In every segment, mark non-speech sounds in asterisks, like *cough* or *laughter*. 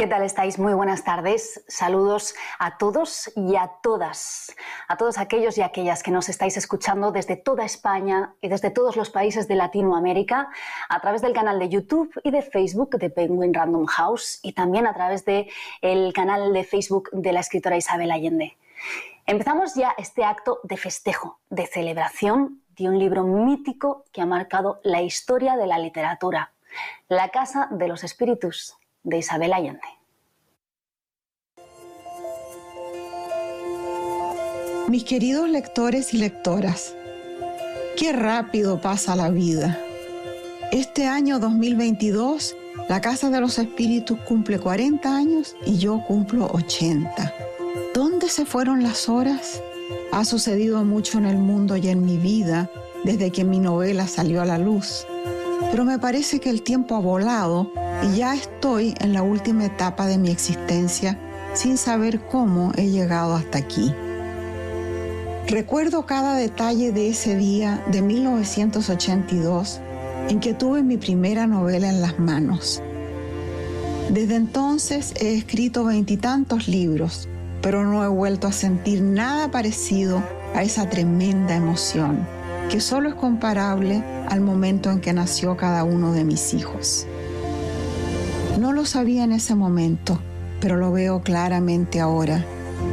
¿Qué tal estáis? Muy buenas tardes. Saludos a todos y a todas, a todos aquellos y aquellas que nos estáis escuchando desde toda España y desde todos los países de Latinoamérica, a través del canal de YouTube y de Facebook de Penguin Random House y también a través del el canal de Facebook de la escritora Isabel Allende. Empezamos ya este acto de festejo, de celebración de un libro mítico que ha marcado la historia de la literatura, La Casa de los Espíritus de Isabel Allende. Mis queridos lectores y lectoras, qué rápido pasa la vida. Este año 2022, la Casa de los Espíritus cumple 40 años y yo cumplo 80. ¿Dónde se fueron las horas? Ha sucedido mucho en el mundo y en mi vida desde que mi novela salió a la luz, pero me parece que el tiempo ha volado y ya estoy en la última etapa de mi existencia sin saber cómo he llegado hasta aquí. Recuerdo cada detalle de ese día de 1982 en que tuve mi primera novela en las manos. Desde entonces he escrito veintitantos libros, pero no he vuelto a sentir nada parecido a esa tremenda emoción, que solo es comparable al momento en que nació cada uno de mis hijos. No lo sabía en ese momento, pero lo veo claramente ahora,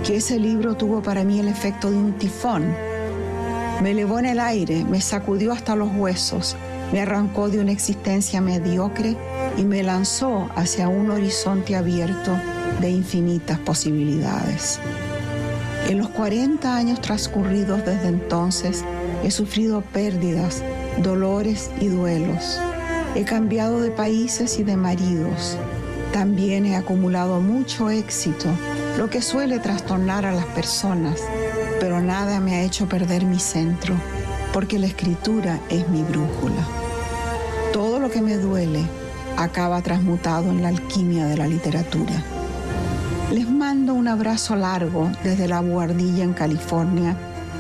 que ese libro tuvo para mí el efecto de un tifón. Me elevó en el aire, me sacudió hasta los huesos, me arrancó de una existencia mediocre y me lanzó hacia un horizonte abierto de infinitas posibilidades. En los 40 años transcurridos desde entonces, he sufrido pérdidas, dolores y duelos. He cambiado de países y de maridos. También he acumulado mucho éxito, lo que suele trastornar a las personas, pero nada me ha hecho perder mi centro, porque la escritura es mi brújula. Todo lo que me duele acaba transmutado en la alquimia de la literatura. Les mando un abrazo largo desde la Guardilla en California,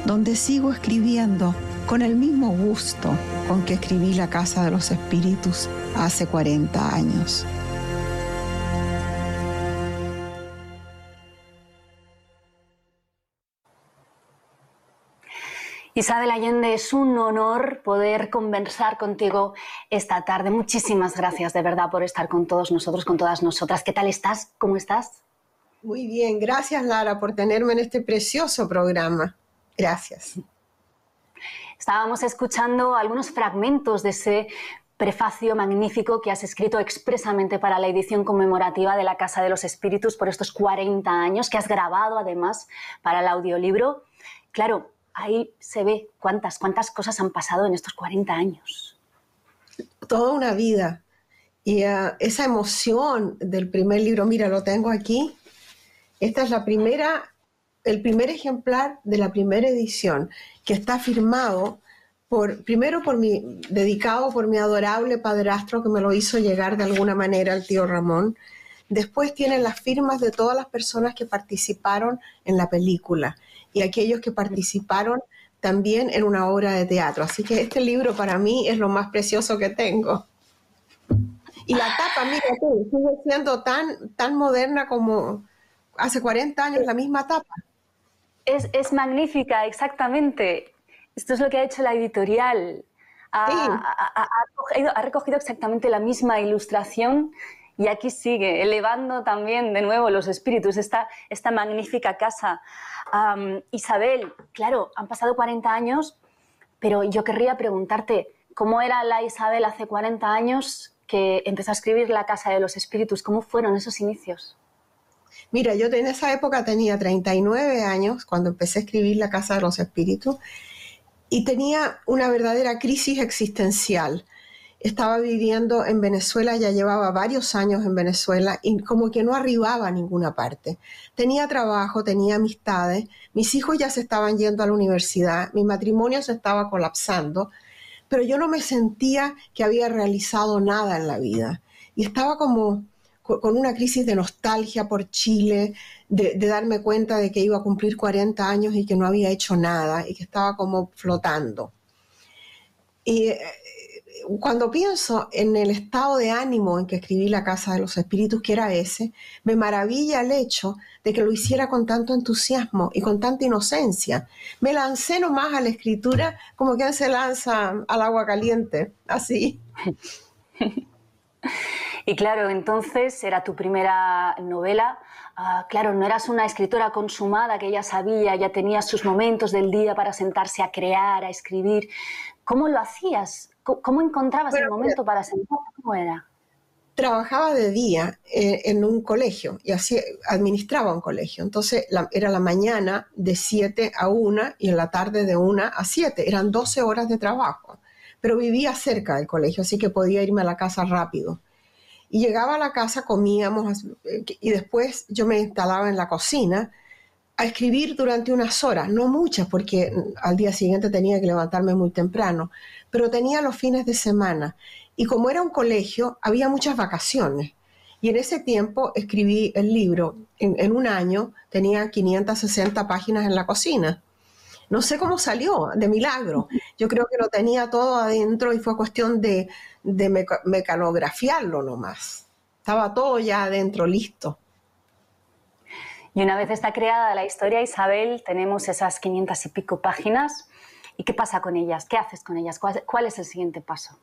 donde sigo escribiendo con el mismo gusto con que escribí La Casa de los Espíritus hace 40 años. Isabel Allende, es un honor poder conversar contigo esta tarde. Muchísimas gracias de verdad por estar con todos nosotros, con todas nosotras. ¿Qué tal estás? ¿Cómo estás? Muy bien, gracias Lara por tenerme en este precioso programa. Gracias. Estábamos escuchando algunos fragmentos de ese prefacio magnífico que has escrito expresamente para la edición conmemorativa de la Casa de los Espíritus por estos 40 años, que has grabado además para el audiolibro. Claro, ahí se ve cuántas, cuántas cosas han pasado en estos 40 años. Toda una vida. Y uh, esa emoción del primer libro, mira, lo tengo aquí. Esta es la primera el primer ejemplar de la primera edición, que está firmado por, primero por mi, dedicado por mi adorable padrastro que me lo hizo llegar de alguna manera al tío Ramón. Después tiene las firmas de todas las personas que participaron en la película y aquellos que participaron también en una obra de teatro. Así que este libro para mí es lo más precioso que tengo. Y la tapa, mira sigue siendo tan, tan moderna como hace 40 años, la misma tapa. Es, magnífica, exactamente. Esto es lo que ha hecho la editorial. Ha, recogido, exactamente la misma ilustración y aquí sigue, elevando también de nuevo los espíritus, esta, esta magnífica casa. Isabel, claro, han pasado 40 años, pero yo querría preguntarte, ¿cómo era la Isabel hace 40 años que empezó a escribir La Casa de los Espíritus? ¿Cómo fueron esos inicios? Mira, yo en esa época tenía 39 años cuando empecé a escribir La Casa de los Espíritus y tenía una verdadera crisis existencial. Estaba viviendo en Venezuela, ya llevaba varios años en Venezuela y como que no arribaba a ninguna parte. Tenía trabajo, tenía amistades, mis hijos ya se estaban yendo a la universidad, mi matrimonio se estaba colapsando, pero yo no me sentía que había realizado nada en la vida. Y estaba como con una crisis de nostalgia por Chile, de, darme cuenta de que iba a cumplir 40 años y que no había hecho nada y que estaba como flotando. Y eh, cuando pienso en el estado de ánimo en que escribí La Casa de los Espíritus, que era ese, me maravilla el hecho de que lo hiciera con tanto entusiasmo y con tanta inocencia. Me lancé nomás a la escritura como quien se lanza al agua caliente, así. *laughs* Y claro, entonces era tu primera novela. Ah, claro, no eras una escritora consumada que ya sabía, ya tenía sus momentos del día para sentarse a crear, a escribir. ¿Cómo lo hacías? ¿Cómo encontrabas el momento para sentarte? ¿Cómo era? Trabajaba de día eh, en un colegio y así administraba un colegio. Entonces era la mañana de 7 a 1 y en la tarde de 1 a 7. Eran 12 horas de trabajo. Pero vivía cerca del colegio, así que podía irme a la casa rápido. Y llegaba a la casa, comíamos eh, y después yo me instalaba en la cocina a escribir durante unas horas, no muchas porque al día siguiente tenía que levantarme muy temprano, pero tenía los fines de semana. Y como era un colegio, había muchas vacaciones. Y en ese tiempo escribí el libro. En, un año tenía 560 páginas en la cocina. No sé cómo salió, de milagro. Yo creo que lo tenía todo adentro y fue cuestión de, de mecanografiarlo nomás. Estaba todo ya adentro, listo. Y una vez está creada la historia, Isabel, tenemos esas 500 y pico páginas. ¿Y qué pasa con ellas? ¿Qué haces con ellas? ¿Cuál, es el siguiente paso?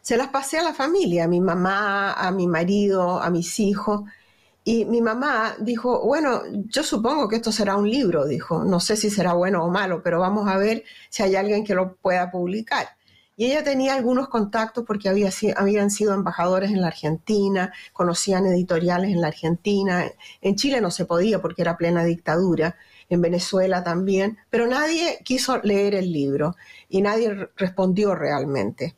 Se las pasé a la familia, a mi mamá, a mi marido, a mis hijos. Y mi mamá dijo, bueno, yo supongo que esto será un libro, dijo. No sé si será bueno o malo, pero vamos a ver si hay alguien que lo pueda publicar. Y ella tenía algunos contactos porque había, habían sido embajadores en la Argentina, conocían editoriales en la Argentina. En Chile no se podía porque era plena dictadura, en Venezuela también, pero nadie quiso leer el libro y nadie respondió realmente.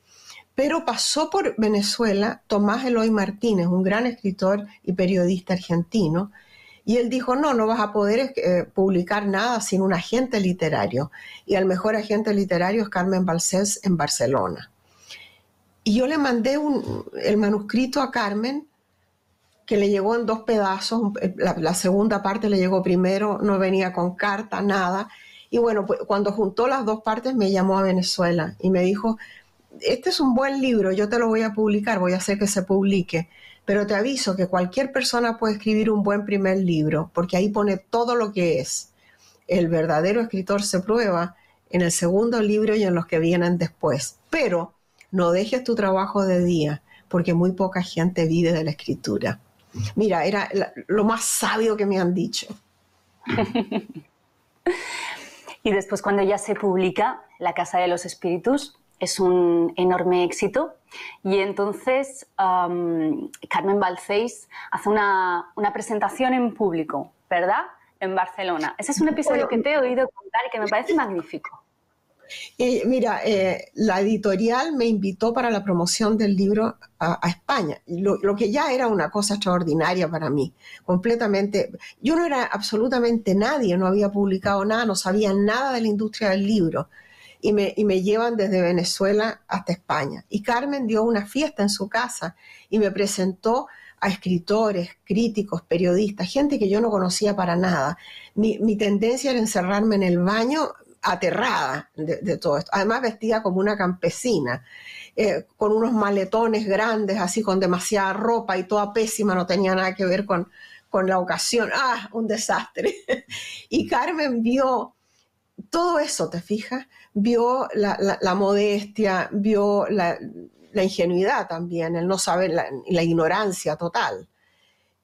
Pero pasó por Venezuela Tomás Eloy Martínez, un gran escritor y periodista argentino, y él dijo, no, no vas a poder eh, publicar nada sin un agente literario. Y el mejor agente literario es Carmen Balcés en Barcelona. Y yo le mandé el manuscrito a Carmen, que le llegó en dos pedazos. La, segunda parte le llegó primero, no venía con carta, nada. Y bueno, pues, cuando juntó las dos partes me llamó a Venezuela y me dijo, este es un buen libro, yo te lo voy a publicar, voy a hacer que se publique pero te aviso que cualquier persona puede escribir un buen primer libro, porque ahí pone todo lo que es. El verdadero escritor se prueba en el segundo libro y en los que vienen después. Pero no dejes tu trabajo de día, porque muy poca gente vive de la escritura. Mira, era lo más sabio que me han dicho. *laughs* y después cuando ya se publica La Casa de los Espíritus, es un enorme éxito. Y entonces Carmen Balcéis hace una, presentación en público, ¿verdad? En Barcelona. Ese es un episodio que te he oído contar y que me parece magnífico. mira, eh, la editorial me invitó para la promoción del libro a, España, lo, lo, que ya era una cosa extraordinaria para mí, completamente. Yo no era absolutamente nadie, no había publicado nada, no sabía nada de la industria del libro y me, llevan desde Venezuela hasta España. Y Carmen dio una fiesta en su casa y me presentó a escritores, críticos, periodistas, gente que yo no conocía para nada. Mi, tendencia era encerrarme en el baño aterrada de, todo esto. Además vestida como una campesina, eh, con unos maletones grandes, así con demasiada ropa y toda pésima, no tenía nada que ver con, con la ocasión. ¡Ah! Un desastre. *laughs* y Carmen vio todo eso, ¿te fijas? Vio la, modestia, vio la, ingenuidad también, el no saber, la, ignorancia total.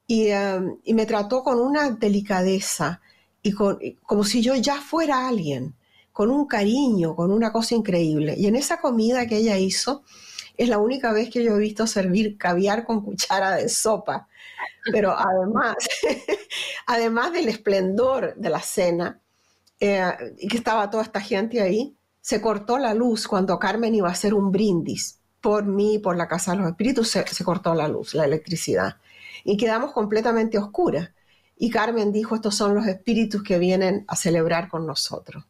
Um, y, me trató con una delicadeza y como si yo ya fuera alguien, con un cariño, con una cosa increíble. Y en esa comida que ella hizo, es la única vez que yo he visto servir caviar con cuchara de sopa. Pero además, *laughs* además del esplendor de la cena, eh, y que estaba toda esta gente ahí, se cortó la luz cuando Carmen iba a hacer un brindis por mí, por la Casa de los Espíritus, se, cortó la luz, la electricidad. Y quedamos completamente oscuras. Y Carmen dijo, estos son los espíritus que vienen a celebrar con nosotros.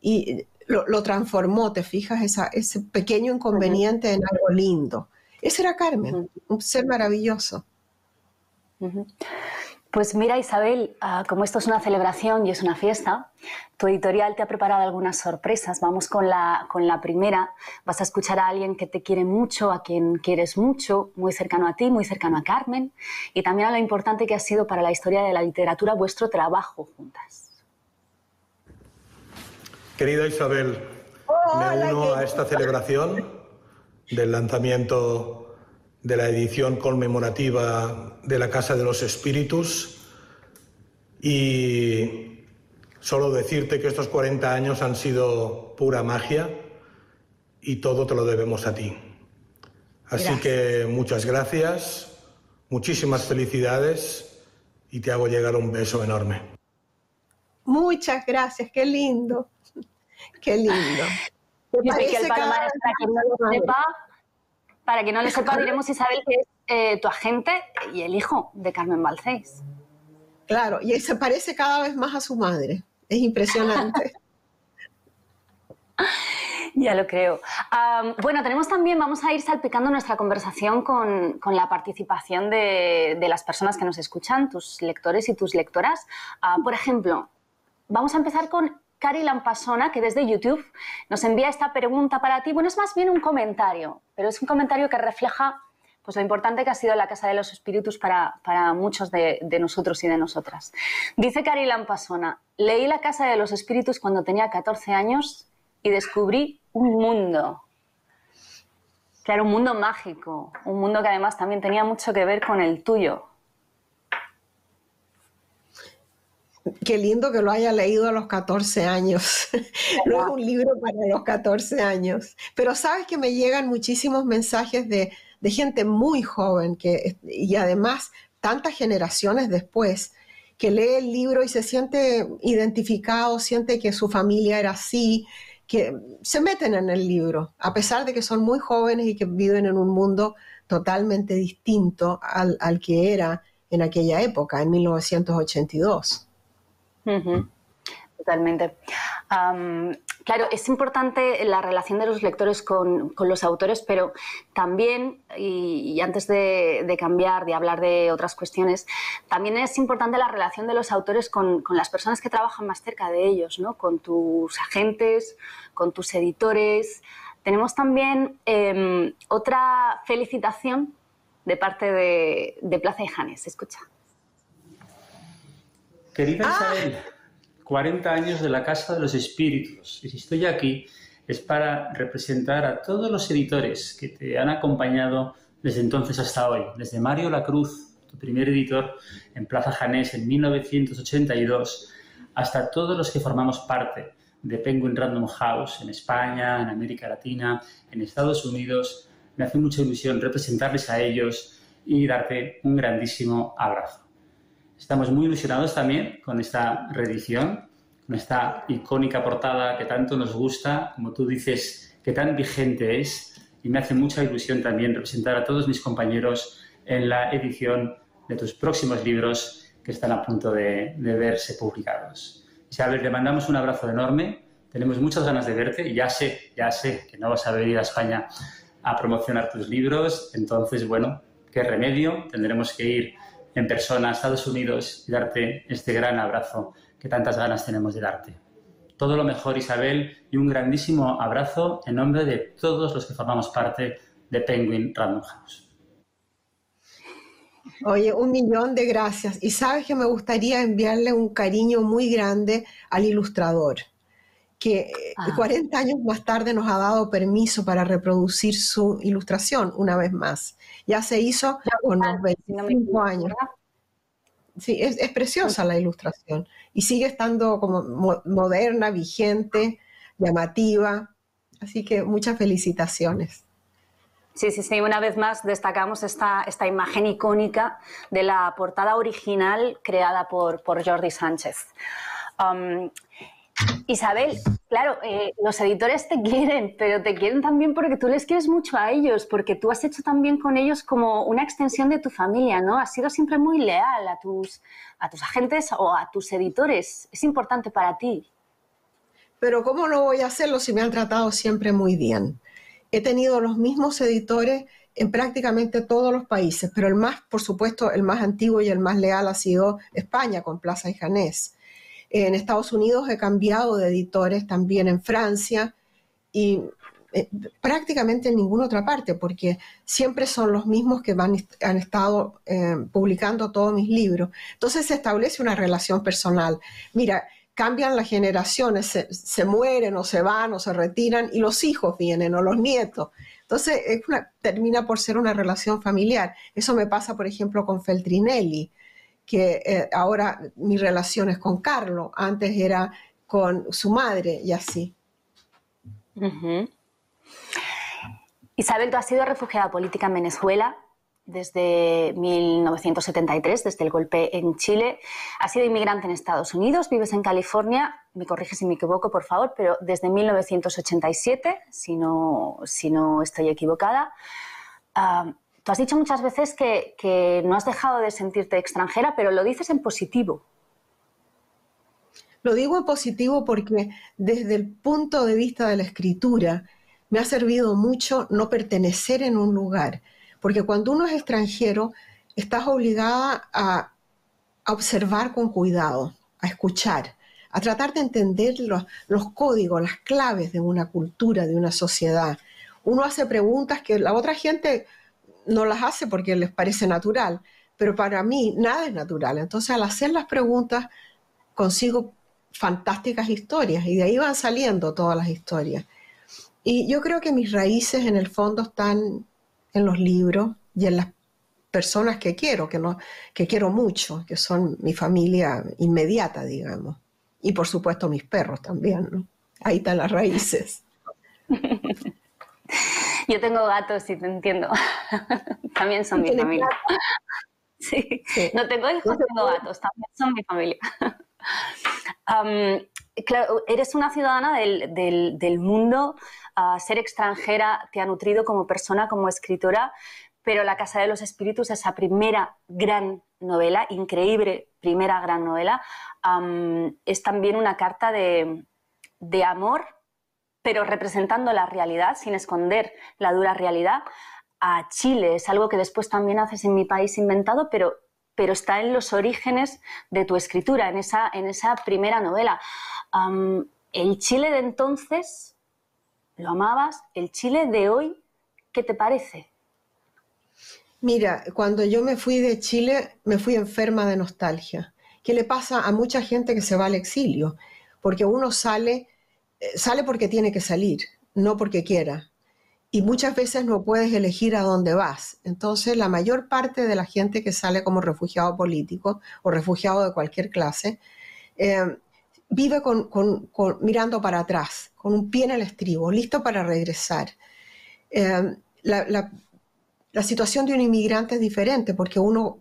Y lo, transformó, te fijas, ese pequeño inconveniente en algo lindo. Ese era Carmen, un ser maravilloso. Pues mira, Isabel, ah, como esto es una celebración y es una fiesta, tu editorial te ha preparado algunas sorpresas. Vamos con la, con la primera. Vas a escuchar a alguien que te quiere mucho, a quien quieres mucho, muy cercano a ti, muy cercano a Carmen, y también a lo importante que ha sido para la historia de la literatura vuestro trabajo juntas. Querida Isabel, me uno a esta celebración del lanzamiento de la edición conmemorativa de la Casa de los Espíritus y solo decirte que estos 40 años han sido pura magia y todo te lo debemos a ti. Así que muchas gracias, muchísimas felicidades y te hago llegar un beso enorme. Muchas gracias, qué lindo, qué lindo. *laughs* que el para que no le sepa, diremos Isabel que es eh, tu agente y el hijo de Carmen Balcéis. Claro, y se parece cada vez más a su madre. Es impresionante. *laughs* ya lo creo. bueno, tenemos también, vamos a ir salpicando nuestra conversación con, la participación de, las personas que nos escuchan, tus lectores y tus lectoras. Ah, por ejemplo, vamos a empezar con Cari Lampasona, que desde YouTube nos envía esta pregunta para ti. Bueno, es más bien un comentario, pero es un comentario que refleja pues, lo importante que ha sido la Casa de los Espíritus para, muchos de, nosotros y de nosotras. Dice Cari Lampasona, leí la Casa de los Espíritus cuando tenía 14 años y descubrí un mundo. Claro, un mundo mágico, un mundo que además también tenía mucho que ver con el tuyo. Qué lindo que lo haya leído a los 14 años. *laughs* no es un libro para los 14 años. Pero sabes que me llegan muchísimos mensajes de, gente muy joven que, y además tantas generaciones después que lee el libro y se siente identificado, siente que su familia era así, que se meten en el libro, a pesar de que son muy jóvenes y que viven en un mundo totalmente distinto al, al que era en aquella época, en 1982. Totalmente. claro, es importante la relación de los lectores con, los autores, pero también, y, antes de, cambiar, de hablar de otras cuestiones, también es importante la relación de los autores con, las personas que trabajan más cerca de ellos, ¿no? con tus agentes, con tus editores. Tenemos también em, otra felicitación de parte de, de Plaza y Janes. Escucha. Querida ah. Isabel, 40 años de la Casa de los Espíritus. Y si estoy aquí es para representar a todos los editores que te han acompañado desde entonces hasta hoy. Desde Mario Lacruz, tu primer editor en Plaza Janés en 1982, hasta todos los que formamos parte de Penguin Random House en España, en América Latina, en Estados Unidos. Me hace mucha ilusión representarles a ellos y darte un grandísimo abrazo. Estamos muy ilusionados también con esta reedición, con esta icónica portada que tanto nos gusta, como tú dices, que tan vigente es. Y me hace mucha ilusión también representar a todos mis compañeros en la edición de tus próximos libros que están a punto de, verse publicados. Isabel, te mandamos un abrazo enorme. Tenemos muchas ganas de verte y ya sé, ya sé que no vas a venir a España a promocionar tus libros. Entonces, bueno, qué remedio. Tendremos que ir en persona a Estados Unidos y darte este gran abrazo que tantas ganas tenemos de darte. Todo lo mejor, Isabel, y un grandísimo abrazo en nombre de todos los que formamos parte de Penguin Random House. Oye, un millón de gracias. Y sabes que me gustaría enviarle un cariño muy grande al ilustrador, que 40 ah. años más tarde nos ha dado permiso para reproducir su ilustración una vez más. Ya se hizo con los 25 años. Sí, es, preciosa la ilustración y sigue estando como moderna, vigente, llamativa. Así que muchas felicitaciones. Sí, sí, sí. Una vez más destacamos esta, esta imagen icónica de la portada original creada por, por Jordi Sánchez. Um, Isabel, claro, eh, los editores te *laughs* quieren, pero te quieren también porque tú les quieres mucho a ellos, porque tú has hecho también con ellos como una extensión de tu familia, ¿no? Has sido siempre muy leal a tus, a tus agentes o a tus editores. Es importante para ti. Pero ¿cómo no voy a hacerlo si me han tratado siempre muy bien? He tenido los mismos editores en prácticamente todos los países, pero el más, por supuesto, el más antiguo y el más leal ha sido España con Plaza y Janés. En Estados Unidos he cambiado de editores, también en Francia y eh, prácticamente en ninguna otra parte, porque siempre son los mismos que han estado eh, publicando todos mis libros. Entonces se establece una relación personal. Mira, cambian las generaciones, se, mueren o se van o se retiran y los hijos vienen o los nietos. Entonces termina por ser una relación familiar. Eso me pasa, por ejemplo, con Feltrinelli, que eh, ahora mi relación es con Carlo, antes era con su madre y así. Isabel, tú has sido refugiada política en Venezuela desde 1973, desde el golpe en Chile. Has sido inmigrante en Estados Unidos, vives en California, me corrige si me equivoco, por favor, pero desde 1987, si no, si no estoy equivocada. Ah, tú has dicho muchas veces que, no has dejado de sentirte extranjera, pero lo dices en positivo. Lo digo en positivo porque desde el punto de vista de la escritura me ha servido mucho no pertenecer en un lugar porque cuando uno es extranjero, estás obligada a, observar con cuidado, a escuchar, a tratar de entender los códigos, las claves de una cultura, de una sociedad. Uno hace preguntas que la otra gente no las hace porque les parece natural, pero para mí nada es natural. Entonces al hacer las preguntas consigo fantásticas historias y de ahí van saliendo todas las historias. Y yo creo que mis raíces en el fondo están en los libros y en las personas que quiero, que, no, que quiero mucho, que son mi familia inmediata, digamos. Y por supuesto mis perros también. Ahí están las raíces. *laughs* Yo tengo gatos y te entiendo. *laughs* también son mi familia. *laughs* Sí. No tengo hijos, tengo gatos, también son mi familia. *laughs* claro, eres una ciudadana del, del mundo ser extranjera te ha nutrido como persona, como escritora, pero La Casa de los Espíritus, esa primera gran novela, increíble primera gran novela, es también una carta de, amor, pero representando la realidad, sin esconder la dura realidad, a Chile. Es algo que después también haces en mi país inventado, pero, pero está en los orígenes de tu escritura, en esa, en esa primera novela. el Chile de entonces lo amabas, el Chile de hoy, ¿qué te parece? Mira, cuando yo me fui de Chile, me fui enferma de nostalgia. ¿Qué le pasa a mucha gente que se va al exilio? Porque uno sale, sale porque tiene que salir, no porque quiera. Y muchas veces no puedes elegir a dónde vas. Entonces, la mayor parte de la gente que sale como refugiado político o refugiado de cualquier clase, eh, vive con, mirando para atrás, con un pie en el estribo, listo para regresar. Eh, la, situación de un inmigrante es diferente porque uno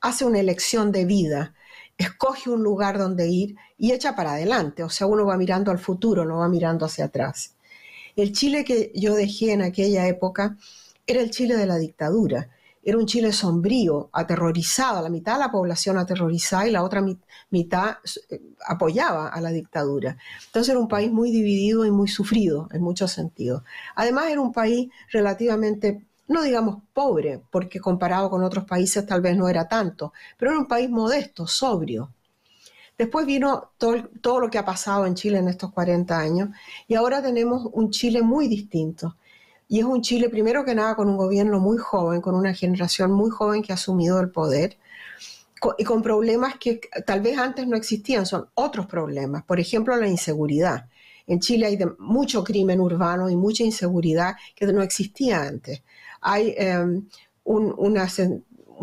hace una elección de vida, escoge un lugar donde ir y echa para adelante, o sea, uno va mirando al futuro, no va mirando hacia atrás. El Chile que yo dejé en aquella época era el Chile de la dictadura era un Chile sombrío, aterrorizado, la mitad de la población aterrorizada y la otra mitad eh, apoyaba a la dictadura. Entonces era un país muy dividido y muy sufrido en muchos sentidos. Además era un país relativamente, no digamos pobre, porque comparado con otros países tal vez no era tanto, pero era un país modesto, sobrio. Después vino todo, lo que ha pasado en Chile en estos 40 años y ahora tenemos un Chile muy distinto y es un Chile, primero que nada, con un gobierno muy joven, con una generación muy joven que ha asumido el poder y con problemas que tal vez antes no existían, son otros problemas. Por ejemplo, la inseguridad. En Chile hay mucho crimen urbano y mucha inseguridad que no existía antes. Hay em, una,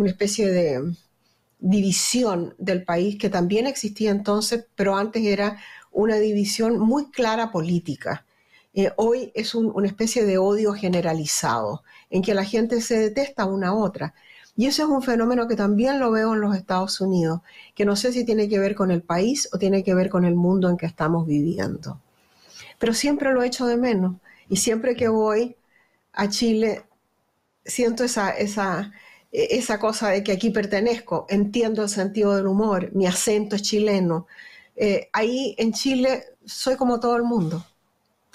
especie de división del país que también existía entonces, pero antes era una división muy clara política eh, hoy es una especie de odio generalizado, en que la gente se detesta una a otra. Y eso es un fenómeno que también lo veo en los Estados Unidos, que no sé si tiene que ver con el país o tiene que ver con el mundo en que estamos viviendo. Pero siempre lo echo de menos. Y siempre que voy a Chile, siento esa, esa, esa cosa de que aquí pertenezco, entiendo el sentido del humor, mi acento es chileno. Eh, ahí en Chile soy como todo el mundo.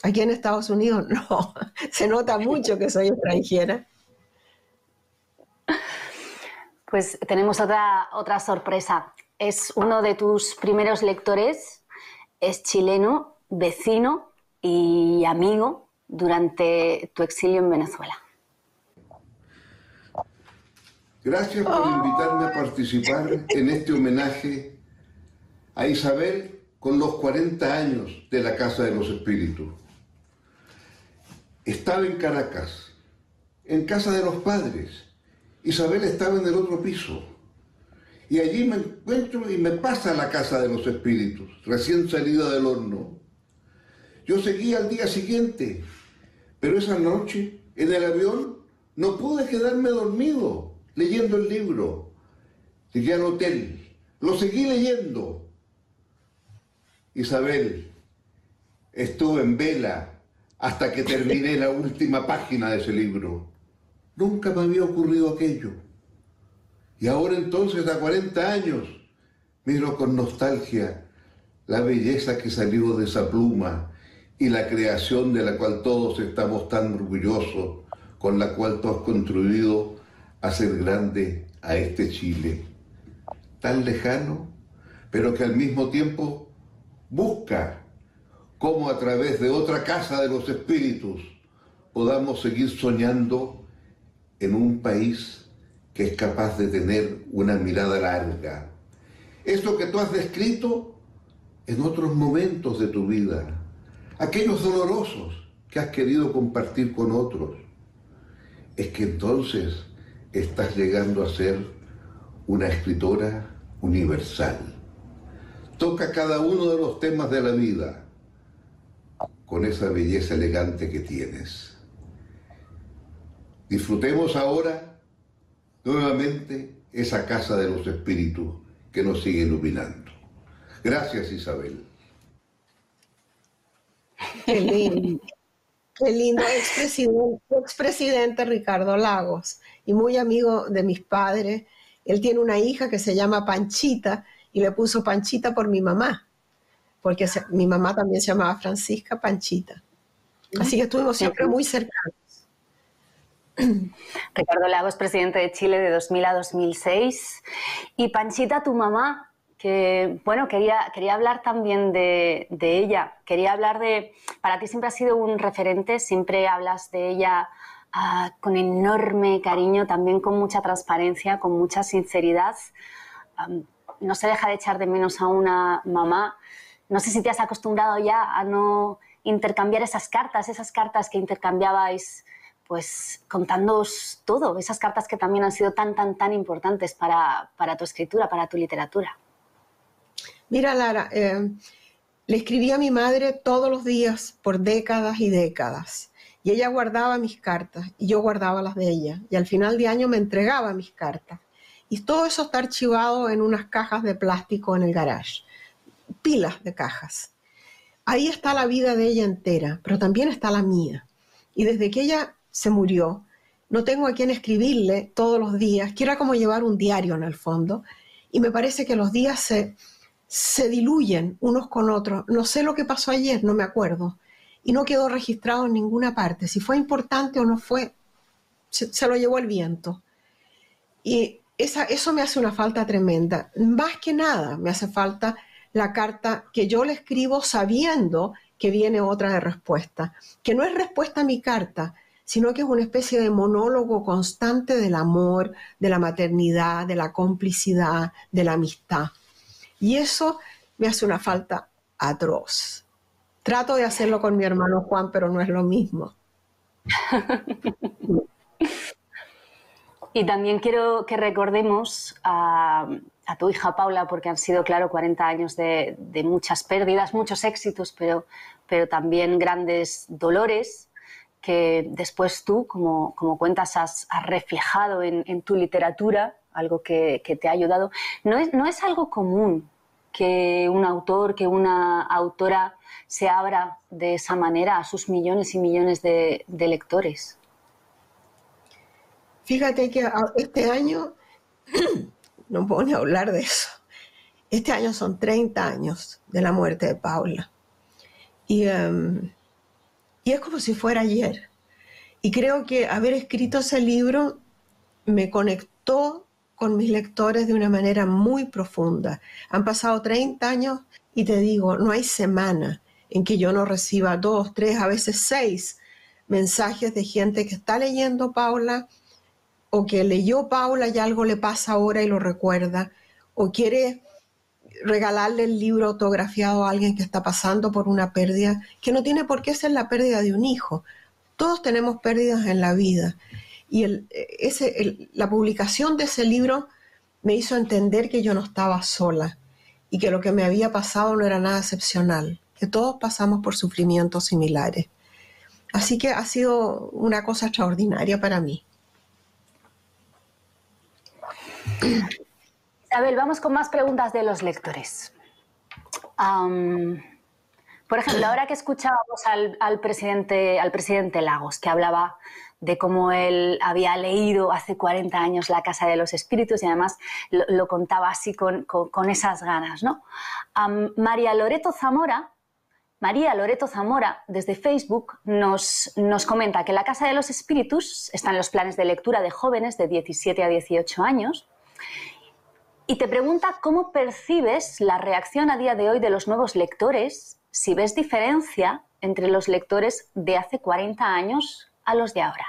Aquí en Estados Unidos *laughs* no, se nota mucho que soy extranjera. Pues tenemos otra, otra sorpresa. Es uno de tus primeros lectores, es chileno, vecino y amigo durante tu exilio en Venezuela. Gracias por invitarme a participar en este homenaje a Isabel con los 40 años de la Casa de los Espíritus. Estaba en Caracas, en casa de los padres. Isabel estaba en el otro piso. Y allí me encuentro y me pasa a la Casa de los Espíritus, recién salida del horno. Yo seguí al día siguiente, pero esa noche, en el avión, no pude quedarme dormido leyendo el libro. Llegué al hotel, lo seguí leyendo. Isabel, estuve en vela hasta que terminé la última página de ese libro. Nunca me había ocurrido aquello. Y ahora entonces, a 40 años, miro con nostalgia la belleza que salió de esa pluma y la creación de la cual todos estamos tan orgullosos, con la cual tú has construido hacer grande a este Chile, tan lejano, pero que al mismo tiempo busca cómo a través de otra casa de los espíritus podamos seguir soñando en un país que es capaz de tener una mirada larga. Esto que tú has descrito en otros momentos de tu vida, aquellos dolorosos que has querido compartir con otros, es que entonces estás llegando a ser una escritora universal. Toca cada uno de los temas de la vida con esa belleza elegante que tienes. Disfrutemos ahora nuevamente esa casa de los espíritus que nos sigue iluminando. Gracias Isabel. Qué lindo, qué lindo expresidente, expresidente Ricardo Lagos y muy amigo de mis padres. Él tiene una hija que se llama Panchita y le puso Panchita por mi mamá, porque mi mamá también se llamaba Francisca Panchita. Así que estuvimos siempre muy cercanos. Ricardo Lagos, presidente de Chile de 2000 a 2006. Y Panchita, tu mamá, que, bueno, quería, hablar también de, de, ella. Quería hablar de, para ti siempre ha sido un referente, siempre hablas de ella Ah, con enorme cariño, también con mucha transparencia, con mucha sinceridad. no se deja de echar de menos a una mamá. No sé si te has acostumbrado ya a no intercambiar esas cartas, esas cartas que intercambiabais pues contándoos todo, esas cartas que también han sido tan, tan, tan importantes para, tu escritura, para tu literatura. Mira, Lara, eh, le escribí a mi madre todos los días por décadas y décadas. Y ella guardaba mis cartas y yo guardaba las de ella. Y al final de año me entregaba mis cartas. Y todo eso está archivado en unas cajas de plástico en el garage. Pilas de cajas. Ahí está la vida de ella entera, pero también está la mía. Y desde que ella se murió, no tengo a quien escribirle todos los días, que era como llevar un diario en el fondo. Y me parece que los días se, se diluyen unos con otros. No sé lo que pasó ayer, no me acuerdo y no quedó registrado en ninguna parte. Si fue importante o no fue, se, lo llevó el viento. Y esa, eso me hace una falta tremenda. Más que nada me hace falta la carta que yo le escribo sabiendo que viene otra de respuesta, que no es respuesta a mi carta, sino que es una especie de monólogo constante del amor, de la maternidad, de la complicidad, de la amistad. Y eso me hace una falta atroz. Trato de hacerlo con mi hermano Juan, pero no es lo mismo. *laughs* y también quiero que recordemos a, tu hija Paula, porque han sido, claro, 40 años de, muchas pérdidas, muchos éxitos, pero, también grandes dolores que después tú, como, como cuentas, has, reflejado en, tu literatura, algo que, te ha ayudado. No es, no es algo común que un autor, que una autora se abra de esa manera a sus millones y millones de, lectores. Fíjate que este año, *clears throat* no puedo ni hablar de eso, este año son 30 años de la muerte de Paula. Y, em, y es como si fuera ayer. Y creo que haber escrito ese libro me conectó con mis lectores de una manera muy profunda. Han pasado 30 años y te digo, no hay semana en que yo no reciba dos, tres, a veces seis mensajes de gente que está leyendo Paula o que leyó Paula y algo le pasa ahora y lo recuerda, o quiere regalarle el libro autografiado a alguien que está pasando por una pérdida, que no tiene por qué ser la pérdida de un hijo. Todos tenemos pérdidas en la vida. Y ese, la publicación de ese libro me hizo entender que yo no estaba sola y que lo que me había pasado no era nada excepcional, que todos pasamos por sufrimientos similares. Así que ha sido una cosa extraordinaria para mí. Isabel, vamos con más preguntas de los lectores. por ejemplo, ahora que escuchábamos al, presidente, al presidente Lagos, que hablaba de cómo él había leído hace 40 años La Casa de los Espíritus y además lo, contaba así con, esas ganas. ¿no? María Loreto Zamora, María Loreto Zamora, desde Facebook, nos, nos comenta que La Casa de los Espíritus está en los planes de lectura de jóvenes de 17 a 18 años y te pregunta cómo percibes la reacción a día de hoy de los nuevos lectores, si ves diferencia entre los lectores de hace 40 años a los de ahora.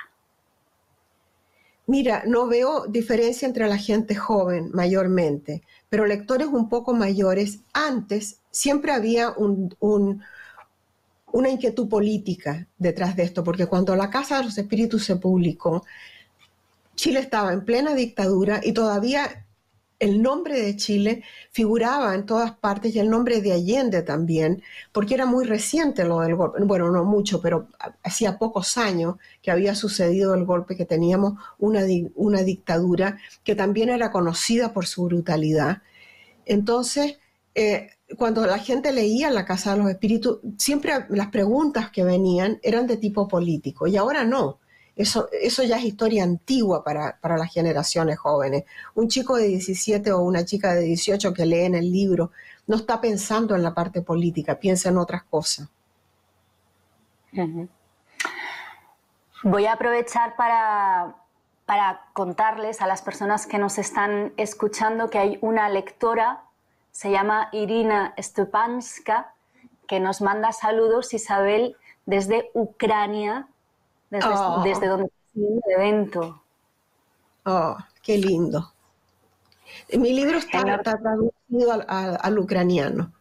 Mira, no veo diferencia entre la gente joven mayormente, pero lectores un poco mayores, antes siempre había una inquietud política detrás de esto, porque cuando La Casa de los Espíritus se publicó, Chile estaba en plena dictadura y todavía el nombre de Chile figuraba en todas partes y el nombre de Allende también, porque era muy reciente lo del golpe, bueno, no mucho, pero hacía pocos años que había sucedido el golpe, que teníamos una, una dictadura que también era conocida por su brutalidad. Entonces, eh, cuando la gente leía La Casa de los Espíritus, siempre las preguntas que venían eran de tipo político y ahora no. Eso, eso ya es historia antigua para, las generaciones jóvenes. Un chico de 17 o una chica de 18 que lee en el libro no está pensando en la parte política, piensa en otras cosas. Voy a aprovechar para, para contarles a las personas que nos están escuchando que hay una lectora, se llama Irina Stupanska, que nos manda saludos, Isabel, desde Ucrania, desde, oh. desde donde el evento. Oh, qué lindo. Mi libro está, traducido al, ucraniano.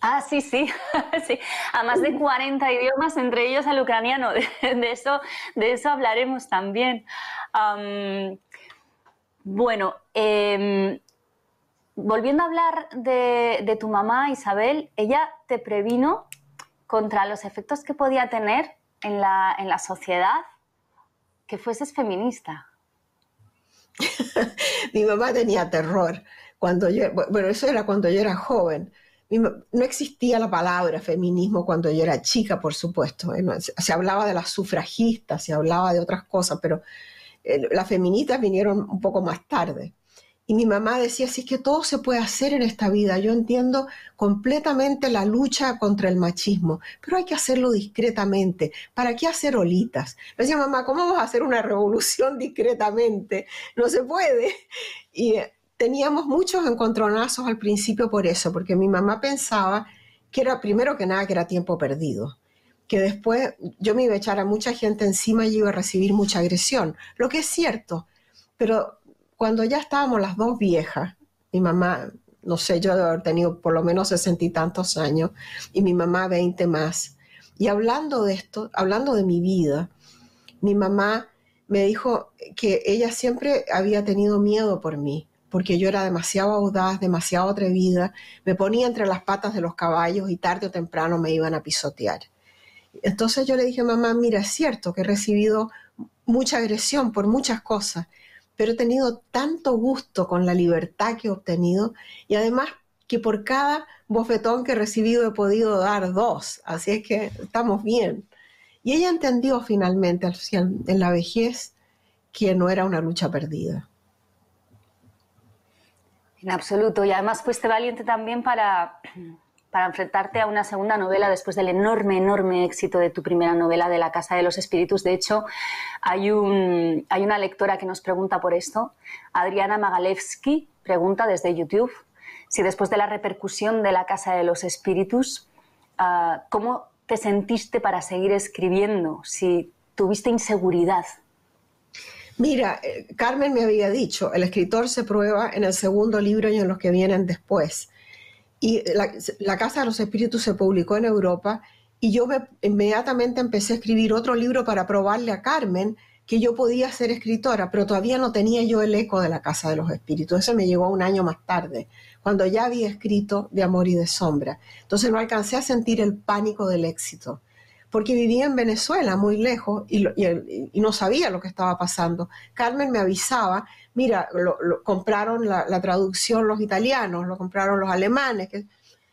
Ah, sí, sí, *laughs* sí, a más de 40 idiomas, entre ellos al ucraniano. *laughs* De, eso, de eso hablaremos también. bueno, em, volviendo a hablar de, de, tu mamá, Isabel, ella te previno contra los efectos que podía tener en la, en la sociedad que fueses feminista. *laughs* Mi mamá tenía terror. Cuando yo, bueno, eso era cuando yo era joven. No existía la palabra feminismo cuando yo era chica, por supuesto. ¿eh? Se hablaba de las sufragistas, se hablaba de otras cosas, pero eh, las feministas vinieron un poco más tarde. Y mi mamá decía, sí, es que todo se puede hacer en esta vida. Yo entiendo completamente la lucha contra el machismo, pero hay que hacerlo discretamente. ¿Para qué hacer olitas? Le decía, mamá, ¿cómo vamos a hacer una revolución discretamente? No se puede. Y eh, teníamos muchos encontronazos al principio por eso, porque mi mamá pensaba que era, primero que nada, que era tiempo perdido que después yo me iba a echar a mucha gente encima y iba a recibir mucha agresión, lo que es cierto, pero cuando ya estábamos las dos viejas, mi mamá, no sé, yo haber tenido por lo menos sesenta y tantos años, y mi mamá veinte más. Y hablando de esto, hablando de mi vida, mi mamá me dijo que ella siempre había tenido miedo por mí, porque yo era demasiado audaz, demasiado atrevida, me ponía entre las patas de los caballos y tarde o temprano me iban a pisotear. Entonces yo le dije, mamá, mira, es cierto que he recibido mucha agresión por muchas cosas, pero he tenido tanto gusto con la libertad que he obtenido y además que por cada bofetón que he recibido he podido dar dos, así es que estamos bien. Y ella entendió finalmente en la vejez que no era una lucha perdida. En absoluto, y además fuiste valiente también para, para enfrentarte a una segunda novela después del enorme, enorme éxito de tu primera novela de La Casa de los Espíritus. De hecho, hay, un, hay una lectora que nos pregunta por esto. Adriana Magalewski pregunta desde YouTube si después de la repercusión de La Casa de los Espíritus, ah, ¿cómo te sentiste para seguir escribiendo? Si tuviste inseguridad. Mira, eh, Carmen me había dicho, el escritor se prueba en el segundo libro y en los que vienen después. Y la, Casa de los Espíritus se publicó en Europa y yo inmediatamente empecé a escribir otro libro para probarle a Carmen que yo podía ser escritora, pero todavía no tenía yo el eco de la Casa de los Espíritus. Eso me llegó un año más tarde cuando ya había escrito De Amor y de Sombra. Entonces no alcancé a sentir el pánico del éxito, porque vivía en Venezuela, muy lejos, y, no sabía lo que estaba pasando. Carmen me avisaba, mira, lo, compraron la, traducción los italianos, lo compraron los alemanes, que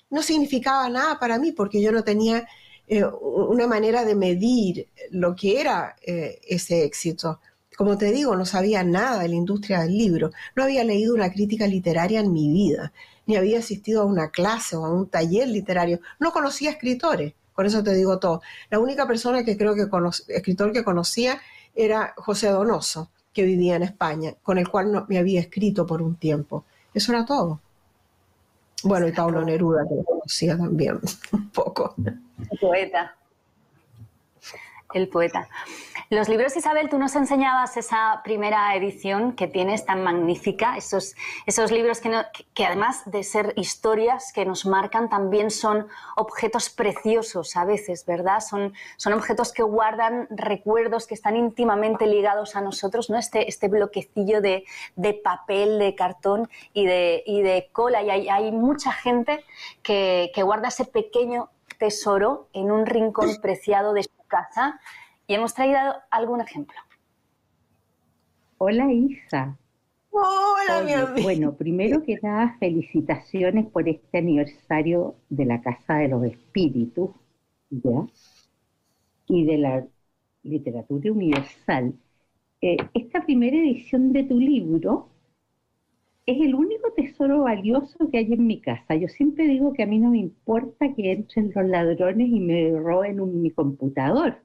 no significaba nada para mí, porque yo no tenía eh, una manera de medir lo que era eh, ese éxito. Como te digo, no sabía nada de la industria del libro, no había leído una crítica literaria en mi vida, ni había asistido a una clase o a un taller literario, no conocía escritores, con eso te digo todo. La única persona que creo que escritor que conocía era José Donoso, que vivía en España, con el cual no, me había escrito por un tiempo. Eso era todo. Bueno, y Pablo Neruda, que lo conocía también *laughs* un poco. poeta el poeta. Los libros, Isabel, tú nos enseñabas esa primera edición que tienes tan magnífica, esos, esos libros que, que, además de ser historias que nos marcan, también son objetos preciosos a veces, ¿verdad? Son, son objetos que guardan recuerdos que están íntimamente ligados a nosotros, ¿no? Este, este bloquecillo de, de papel, de cartón y de, y de cola. Y hay, hay mucha gente que, que guarda ese pequeño tesoro en un rincón preciado de casa y hemos traído algún ejemplo. Hola Isa. Hola, mi amiga. Bueno, primero que nada, felicitaciones por este aniversario de la Casa de los Espíritus, ¿ya? Y de la literatura universal. Eh, esta primera edición de tu libro es el único tesoro valioso que hay en mi casa. Yo siempre digo que a mí no me importa que entren los ladrones y me roben mi computador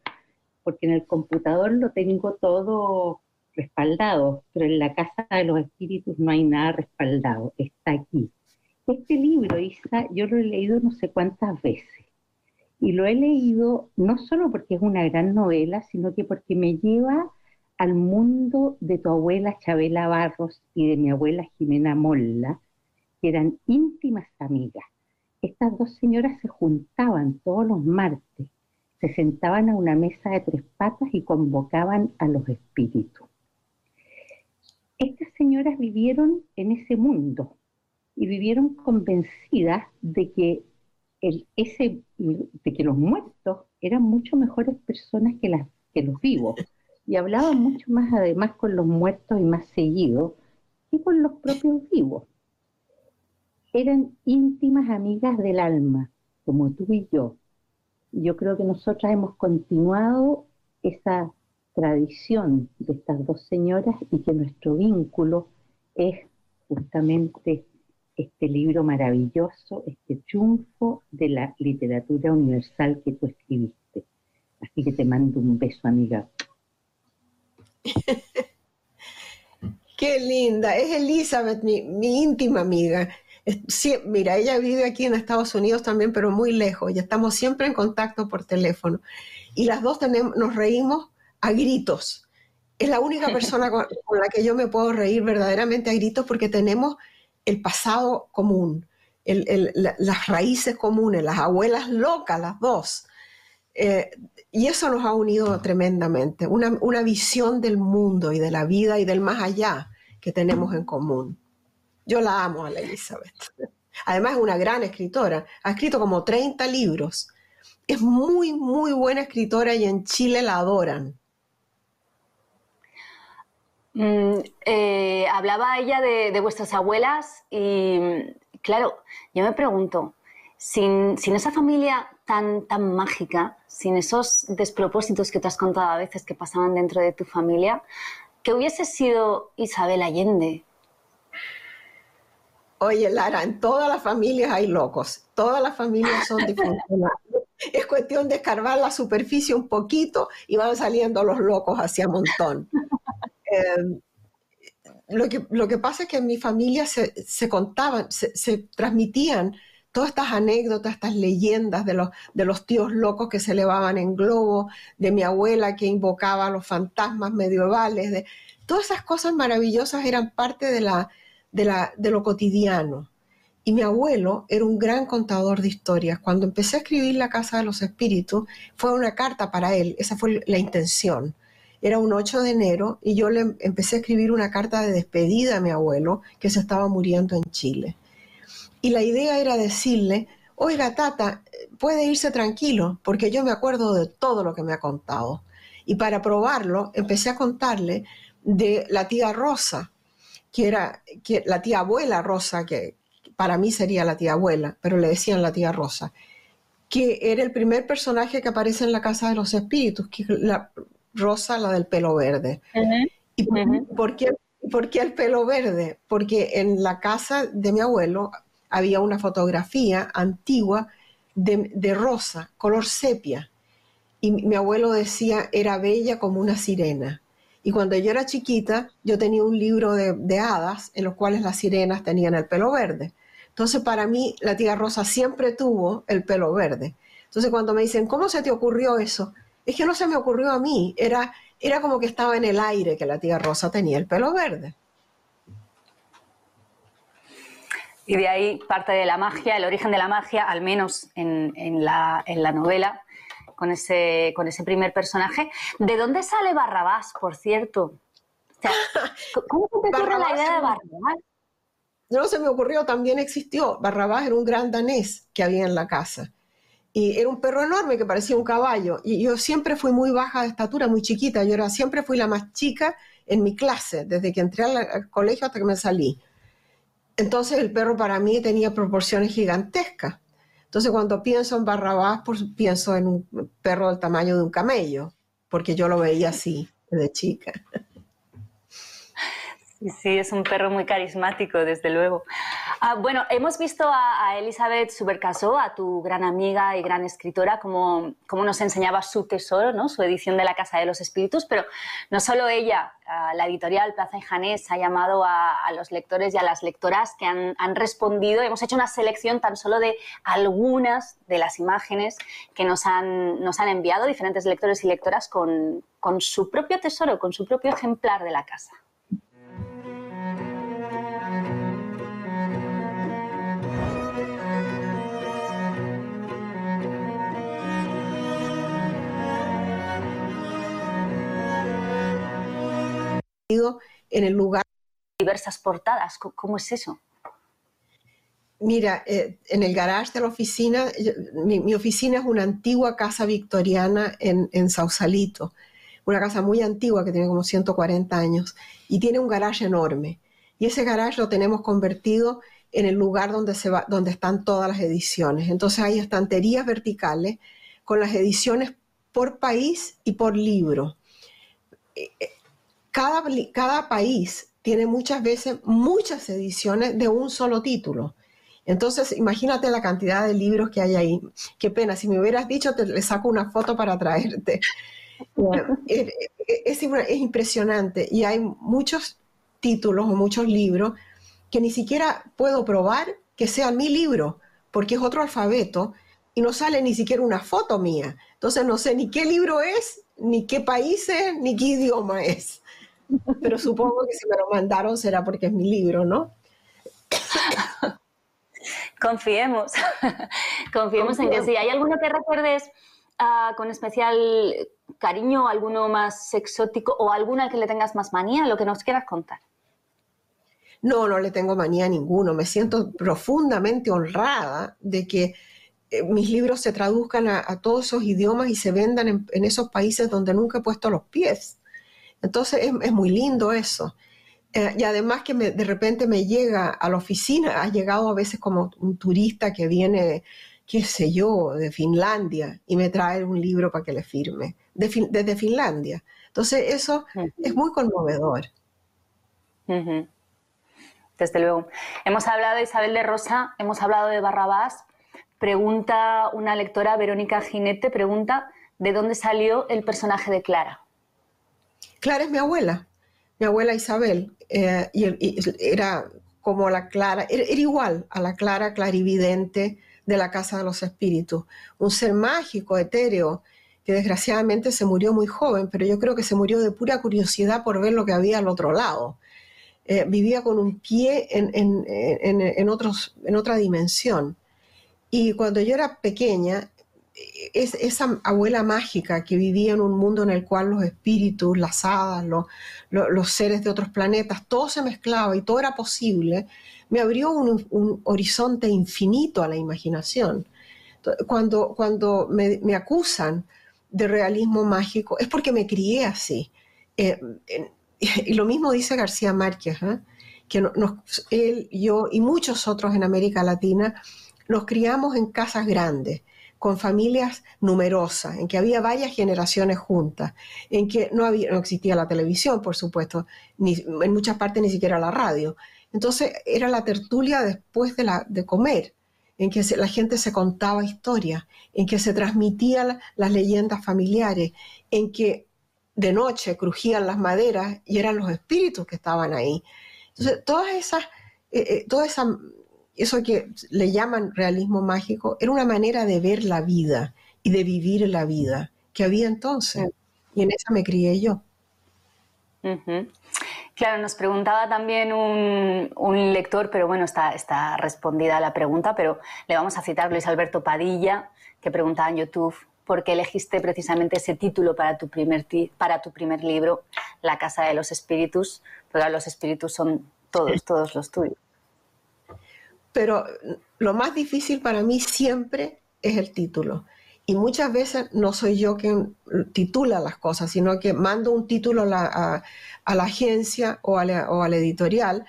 porque en el computador lo tengo todo respaldado, pero en la casa de los espíritus no hay nada respaldado, está aquí. Este libro, Isa, yo lo he leído no sé cuántas veces. Y lo he leído no solo porque es una gran novela, sino que porque me lleva al mundo de tu abuela Chabela Barros y de mi abuela Jimena Molla, que eran íntimas amigas. Estas dos señoras se juntaban todos los martes se sentaban a una mesa de tres patas y convocaban a los espíritus. Estas señoras vivieron en ese mundo y vivieron convencidas de que, el, ese, de que los muertos eran mucho mejores personas que, las, que los vivos y hablaban mucho más además con los muertos y más seguido que con los propios vivos. Eran íntimas amigas del alma, como tú y yo, yo creo que nosotras hemos continuado esa tradición de estas dos señoras y que nuestro vínculo es justamente este libro maravilloso, este triunfo de la literatura universal que tú escribiste. Así que te mando un beso, amiga. *laughs* Qué linda, es Elizabeth, mi, mi íntima amiga. Sí, mira, ella vive aquí en Estados Unidos también, pero muy lejos, y estamos siempre en contacto por teléfono. Y las dos tenemos, nos reímos a gritos. Es la única *laughs* persona con, la que yo me puedo reír verdaderamente a gritos porque tenemos el pasado común, las raíces comunes, las abuelas locas, las dos. Eh, y eso nos ha unido tremendamente, una, una visión del mundo y de la vida y del más allá que tenemos en común. Yo la amo a la Elizabeth. *laughs* Además es una gran escritora. Ha escrito como 30 libros. Es muy, muy buena escritora y en Chile la adoran. Mm, eh, hablaba ella de, vuestras abuelas y, claro, yo me pregunto, sin, esa familia tan, tan mágica, sin esos despropósitos que te has contado a veces que pasaban dentro de tu familia, ¿qué hubiese sido Isabel Allende? Oye, Lara, en todas las familias hay locos, todas las familias son *laughs* disfuncionales. Es cuestión de escarbar la superficie un poquito y van saliendo los locos hacia montón. Em, lo, que, lo que pasa es que en mi familia se, contaban, se, se, transmitían todas estas anécdotas, estas leyendas de los, de los tíos locos que se elevaban en globo, de mi abuela que invocaba a los fantasmas medievales, de, todas esas cosas maravillosas eran parte de, la, de, lo cotidiano. Y mi abuelo era un gran contador de historias. Cuando empecé a escribir La Casa de los Espíritus, fue una carta para él, esa fue la intención. Era un 8 de enero y yo le empecé a escribir una carta de despedida a mi abuelo que se estaba muriendo en Chile. Y la idea era decirle, oiga, tata, puede irse tranquilo, porque yo me acuerdo de todo lo que me ha contado. Y para probarlo, empecé a contarle de la tía Rosa, que era que, la tía abuela Rosa, que para mí sería la tía abuela, pero le decían la tía Rosa, que era el primer personaje que aparece en la Casa de los Espíritus, que es la Rosa, la del pelo verde. ¿Y por, qué, por qué el pelo verde? Porque en la casa de mi abuelo había una fotografía antigua de, rosa, color sepia. Y mi abuelo decía, era bella como una sirena. Y cuando yo era chiquita, yo tenía un libro de, hadas en los cuales las sirenas tenían el pelo verde. Entonces, para mí, la tía Rosa siempre tuvo el pelo verde. Entonces, cuando me dicen, ¿cómo se te ocurrió eso? Es que no se me ocurrió a mí, era, era como que estaba en el aire que la tía Rosa tenía el pelo verde. Y de ahí parte de la magia, el origen de la magia, al menos en, la, novela, con ese, con ese primer personaje. ¿De dónde sale Barrabás, por cierto? *laughs* ¿Cómo se te ocurre la idea de Barrabás? No se me ocurrió, también existió. Barrabás era un gran danés que había en la casa. Y era un perro enorme que parecía un caballo. Y yo siempre fui muy baja de estatura, muy chiquita. Yo era, siempre fui la más chica en mi clase, desde que entré al colegio hasta que me salí. Entonces el perro para mí tenía proporciones gigantescas. Entonces cuando pienso en Barrabás, pienso en un perro del tamaño de un camello, porque yo lo veía así de chica. Sí, es un perro muy carismático, desde luego. Ah, bueno, hemos visto a, Elizabeth Subercasó, a tu gran amiga y gran escritora, como, como, nos enseñaba su tesoro, ¿no? su edición de La Casa de los Espíritus, pero no solo ella, la editorial Plaza y Janés ha llamado a, los lectores y a las lectoras que han, han, respondido. Hemos hecho una selección tan solo de algunas de las imágenes que nos han, enviado diferentes lectores y lectoras con su propio tesoro, con su propio ejemplar de la casa. En el lugar. Diversas portadas, ¿cómo es eso? Mira, eh, en el garage de la oficina, mi, oficina es una antigua casa victoriana en, en, Sausalito, una casa muy antigua que tiene como 140 años y tiene un garage enorme. Y ese garage lo tenemos convertido en el lugar donde, se va, donde están todas las ediciones. Entonces hay estanterías verticales con las ediciones por país y por libro. Cada, país tiene muchas veces muchas ediciones de un solo título. Entonces, imagínate la cantidad de libros que hay ahí. Qué pena, si me hubieras dicho, te le saco una foto para traerte. *laughs* Eh, es, impresionante y hay muchos títulos o muchos libros que ni siquiera puedo probar que sea mi libro, porque es otro alfabeto y no sale ni siquiera una foto mía. Entonces no sé ni qué libro es, ni qué país es, ni qué idioma es pero supongo que si me lo mandaron será porque es mi libro, ¿no? Confiemos, *laughs* confiemos en que sí. ¿Hay alguno que recuerdes ah, con especial cariño, alguno más exótico o alguna que le tengas más manía, lo que nos quieras contar? No, no le tengo manía a ninguno. Me siento profundamente honrada de que eh, mis libros se traduzcan a, todos esos idiomas y se vendan en, esos países donde nunca he puesto los pies. Entonces es, muy lindo eso. Eh, y además que de repente me llega a la oficina, ha llegado a veces como un turista que viene, qué sé yo, de Finlandia y me trae un libro para que le firme, desde Finlandia. Entonces eso es muy conmovedor. desde luego. Hemos hablado de Isabel de Rosa, hemos hablado de Barrabás. Pregunta una lectora, Verónica Jinete, pregunta de dónde salió el personaje de Clara. Clara es mi abuela, mi abuela Isabel, eh, y, era como la Clara, era, igual a la Clara clarividente de la Casa de los Espíritus, un ser mágico, etéreo, que desgraciadamente se murió muy joven, pero yo creo que se murió de pura curiosidad por ver lo que había al otro lado. Eh, vivía con un pie en, en, otros, en otra dimensión. Y cuando yo era pequeña, es, esa abuela mágica que vivía en un mundo en el cual los espíritus, las hadas, los seres de otros planetas, todo se mezclaba y todo era posible, me abrió un, horizonte infinito a la imaginación. Cuando, cuando me, acusan de realismo mágico, es porque me crié así. Eh, *laughs* y lo mismo dice García Márquez, ¿eh? que él, yo y muchos otros en América Latina nos criamos en casas grandes, con familias numerosas, en que había varias generaciones juntas, en que no, había, no existía la televisión, por supuesto, ni, en muchas partes ni siquiera la radio. Entonces era la tertulia después de, la, de comer, en que la gente se contaba historias, en que se transmitían las leyendas familiares, en que de noche crujían las maderas y eran los espíritus que estaban ahí. Entonces, todas esas, eh, eh, eso que le llaman realismo mágico, era una manera de ver la vida y de vivir la vida que había entonces. Y en esa me crié yo. Claro, nos preguntaba también un, un, lector, pero bueno, está, está respondida la pregunta, pero le vamos a citar Luis Alberto Padilla, que preguntaba en YouTube por qué elegiste precisamente ese título para tu primer, para tu primer libro, La Casa de los Espíritus, porque los espíritus son todos, todos los tuyos. Pero lo más difícil para mí siempre es el título. Y muchas veces no soy yo quien titula las cosas, sino que mando un título a la, agencia o a la, editorial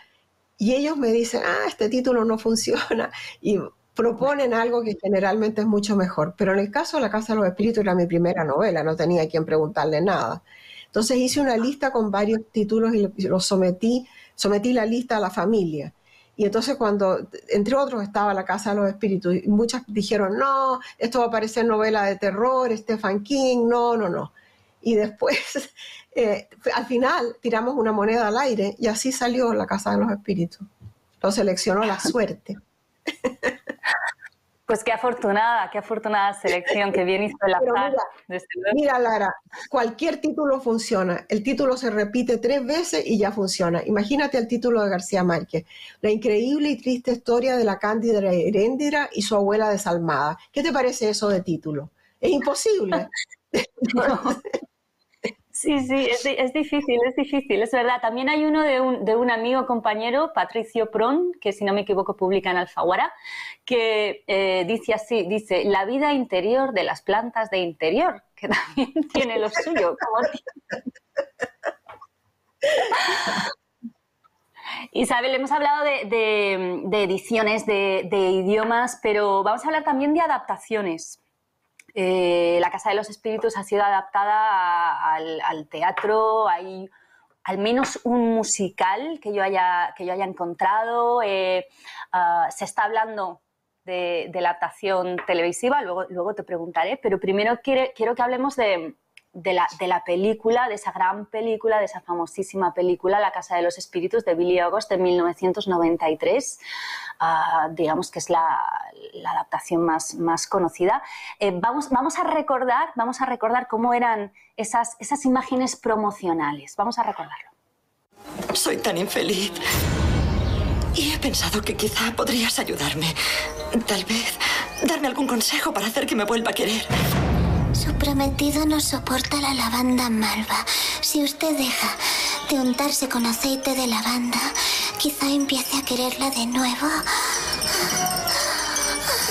y ellos me dicen, ah, este título no *laughs* funciona. Y proponen algo que generalmente es mucho mejor. Pero en el caso de La Casa de los Espíritus era mi primera novela, no tenía quien preguntarle nada. Entonces hice una lista con varios títulos y los sometí, sometí la lista a la familia. Y entonces cuando, entre otros, estaba La Casa de los Espíritus, muchas dijeron, no, esto va a parecer novela de terror, Stephen King, no, no, no. Y después, *laughs* eh, al final, tiramos una moneda al aire y así salió La Casa de los Espíritus. Lo seleccionó la suerte. *laughs* Pues qué afortunada, qué afortunada selección, que bien hizo el azar. Mira, Lara, cualquier título funciona. El título se repite tres veces y ya funciona. Imagínate el título de García Márquez, La increíble y triste historia de la cándida Heréndira y su abuela desalmada. ¿Qué te parece eso de título? Es imposible. *laughs* *laughs* Sí, sí, es, difícil, es difícil, es verdad. También hay uno de un, de un, amigo compañero, Patricio Pron, que si no me equivoco publica en Alfaguara, que eh, dice así, dice, la vida interior de las plantas de interior, *laughs* que también tiene lo suyo. Isabel, hemos hablado de, de ediciones, de, idiomas, pero vamos a hablar también de adaptaciones. Eh, la Casa de los Espíritus ha sido adaptada al, teatro, hay al menos un musical que yo haya, que yo haya encontrado, eh, ah, se está hablando de, la adaptación televisiva, luego, luego te preguntaré, pero primero quiero que hablemos de, de la, de la, película, de esa gran película, de esa famosísima película, La Casa de los Espíritus, de Billy August, de 1993. Ah, digamos que es la, la adaptación más, más conocida. Eh, vamos, vamos, a recordar, vamos a recordar cómo eran esas, esas imágenes promocionales. Vamos a recordarlo. Soy tan infeliz. Y he pensado que quizá podrías ayudarme. Tal vez darme algún consejo para hacer que me vuelva a querer. Su prometido no soporta la lavanda malva. Si usted deja de untarse con aceite de lavanda, quizá empiece a quererla de nuevo.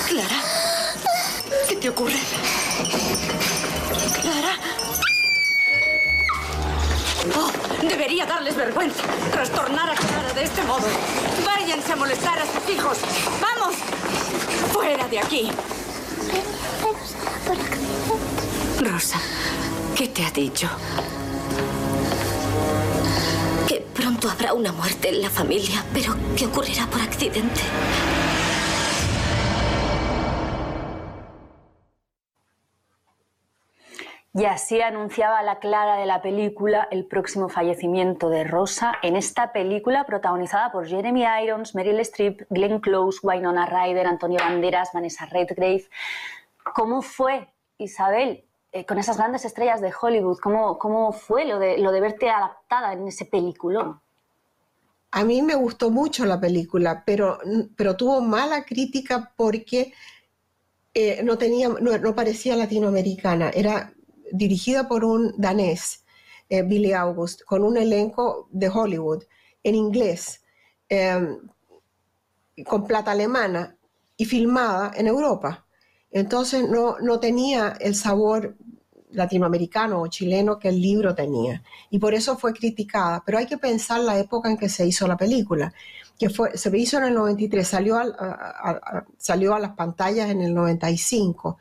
Clara, ¿qué te ocurre? Clara. Oh, debería darles vergüenza trastornar a Clara de este modo. Váyanse a molestar a sus hijos. ¡Vamos! ¡Fuera de aquí! Rosa, ¿qué te ha dicho? Que pronto habrá una muerte en la familia, pero que ocurrirá por accidente. Y así anunciaba la Clara de la película el próximo fallecimiento de Rosa en esta película protagonizada por Jeremy Irons, Meryl Streep, Glenn Close, Wynonna Ryder, Antonio Banderas, Vanessa Redgrave. ¿Cómo fue, Isabel, eh, con esas grandes estrellas de Hollywood? ¿Cómo, cómo fue lo de, lo de verte adaptada en ese peliculón? A mí me gustó mucho la película, pero, pero tuvo mala crítica porque eh, no, tenía, no parecía latinoamericana. Era dirigida por un danés, eh, Billy August, con un elenco de Hollywood en inglés, em, con plata alemana y filmada en Europa. Entonces no, no tenía el sabor latinoamericano o chileno que el libro tenía. Y por eso fue criticada. Pero hay que pensar la época en que se hizo la película, que fue, se hizo en el 93, salió salió a las pantallas en el 95.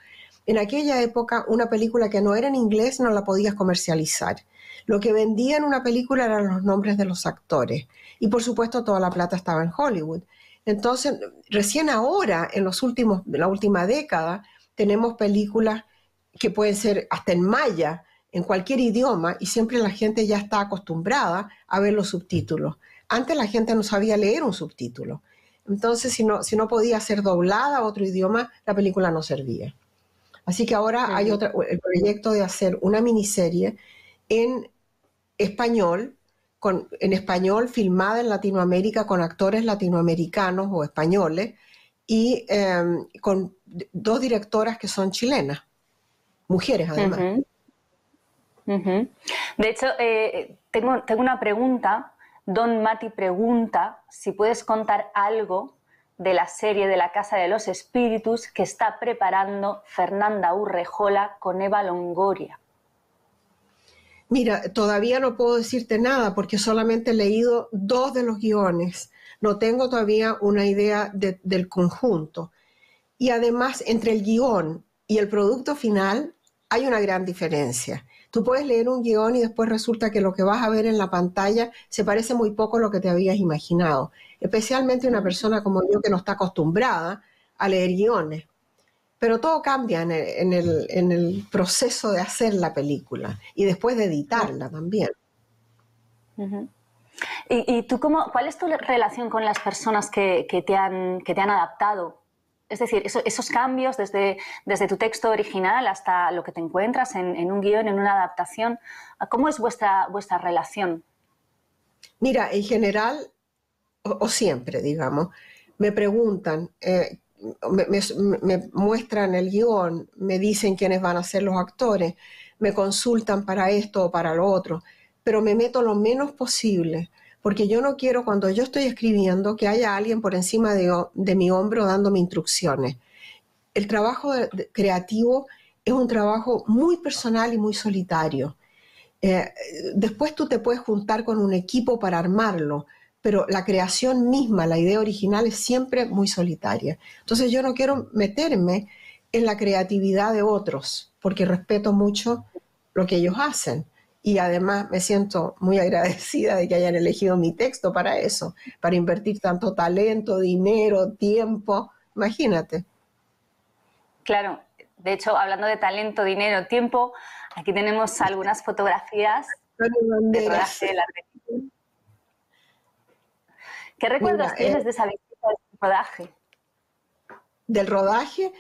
En aquella época, una película que no era en inglés no la podías comercializar. Lo que vendía en una película eran los nombres de los actores. Y por supuesto, toda la plata estaba en Hollywood. Entonces, recién ahora, en los últimos, la última década, tenemos películas que pueden ser hasta en maya, en cualquier idioma, y siempre la gente ya está acostumbrada a ver los subtítulos. Antes la gente no sabía leer un subtítulo. Entonces, si no, si no podía ser doblada a otro idioma, la película no servía. Así que ahora hay otra, el proyecto de hacer una miniserie en español, con, en español filmada en Latinoamérica con actores latinoamericanos o españoles y em, con dos directoras que son chilenas, mujeres además. De hecho, eh, tengo, tengo una pregunta. Don Mati pregunta si puedes contar algo de la serie de la Casa de los Espíritus que está preparando Fernanda Urrejola con Eva Longoria. Mira, todavía no puedo decirte nada porque solamente he leído dos de los guiones. No tengo todavía una idea del conjunto. Y además, entre el guion y el producto final hay una gran diferencia. Tú puedes leer un guion y después resulta que lo que vas a ver en la pantalla se parece muy poco a lo que te habías imaginado, especialmente una persona como yo que no está acostumbrada a leer guiones. Pero todo cambia en el, proceso de hacer la película y después de editarla también. ¿Y, tú cómo, cuál es tu relación con las personas que, te, han, que te han adaptado es decir, esos cambios desde, desde tu texto original hasta lo que te encuentras en, un guion, en una adaptación, ¿cómo es vuestra, vuestra relación? Mira, en general, o, siempre, digamos, me preguntan, eh, me, muestran el guion, me dicen quiénes van a ser los actores, me consultan para esto o para lo otro, pero me meto lo menos posible porque yo no quiero cuando yo estoy escribiendo que haya alguien por encima de, mi hombro dándome instrucciones. El trabajo creativo es un trabajo muy personal y muy solitario. Eh, después tú te puedes juntar con un equipo para armarlo, pero la creación misma, la idea original es siempre muy solitaria. Entonces yo no quiero meterme en la creatividad de otros, porque respeto mucho lo que ellos hacen y además me siento muy *laughs* agradecida de que hayan elegido mi texto para eso, para invertir tanto talento, dinero, tiempo, imagínate. Claro, de hecho, hablando de talento, dinero, tiempo, aquí tenemos algunas fotografías de de la ¿Qué recuerdos tienes eh, de esa visita del rodaje? Del rodaje,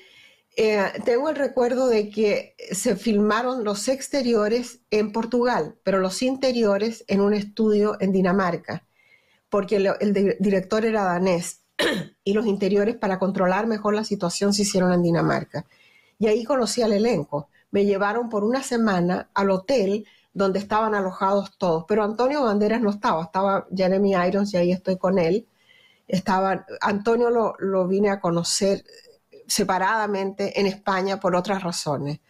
eh, tengo el recuerdo de que se filmaron los exteriores en Portugal, pero los interiores en un estudio en Dinamarca, porque el, director era danés *clears throat* y los interiores para controlar mejor la situación se hicieron en Dinamarca. Y ahí conocí al elenco. Me llevaron por una semana al hotel donde estaban alojados todos, pero Antonio Banderas no estaba, estaba Jeremy Irons y ahí estoy con él. Estaba, Antonio lo, lo vine a conocer separadamente en España por otras razones.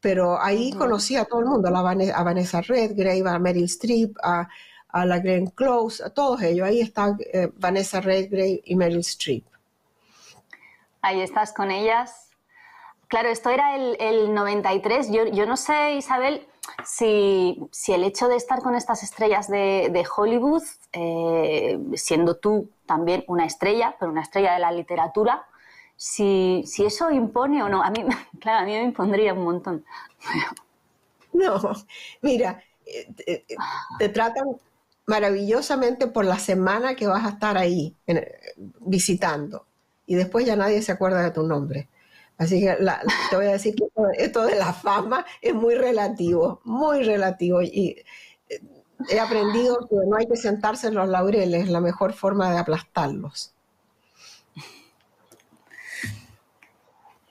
Pero ahí conocí a todo el mundo, a, Vanessa Redgrave, a Meryl Streep, a, la Glenn Close, a todos ellos. Ahí está eh, Vanessa Redgrave y Meryl Streep. Ahí estás con ellas. Claro, esto era el, 93. Yo, yo, no sé, Isabel, si, el hecho de estar con estas estrellas de, Hollywood, eh, siendo tú también una estrella, pero una estrella de la literatura, si, eso impone o no. A mí, *laughs* claro, a mí me impondría un montón. *laughs* No, mira, eh, eh, te, tratan maravillosamente por la semana que vas a estar ahí visitando y después ya nadie se acuerda de tu nombre. Así que te voy a decir que esto de la fama es muy relativo, muy relativo. Y eh, he aprendido que no hay que sentarse en los laureles, es la mejor forma de aplastarlos.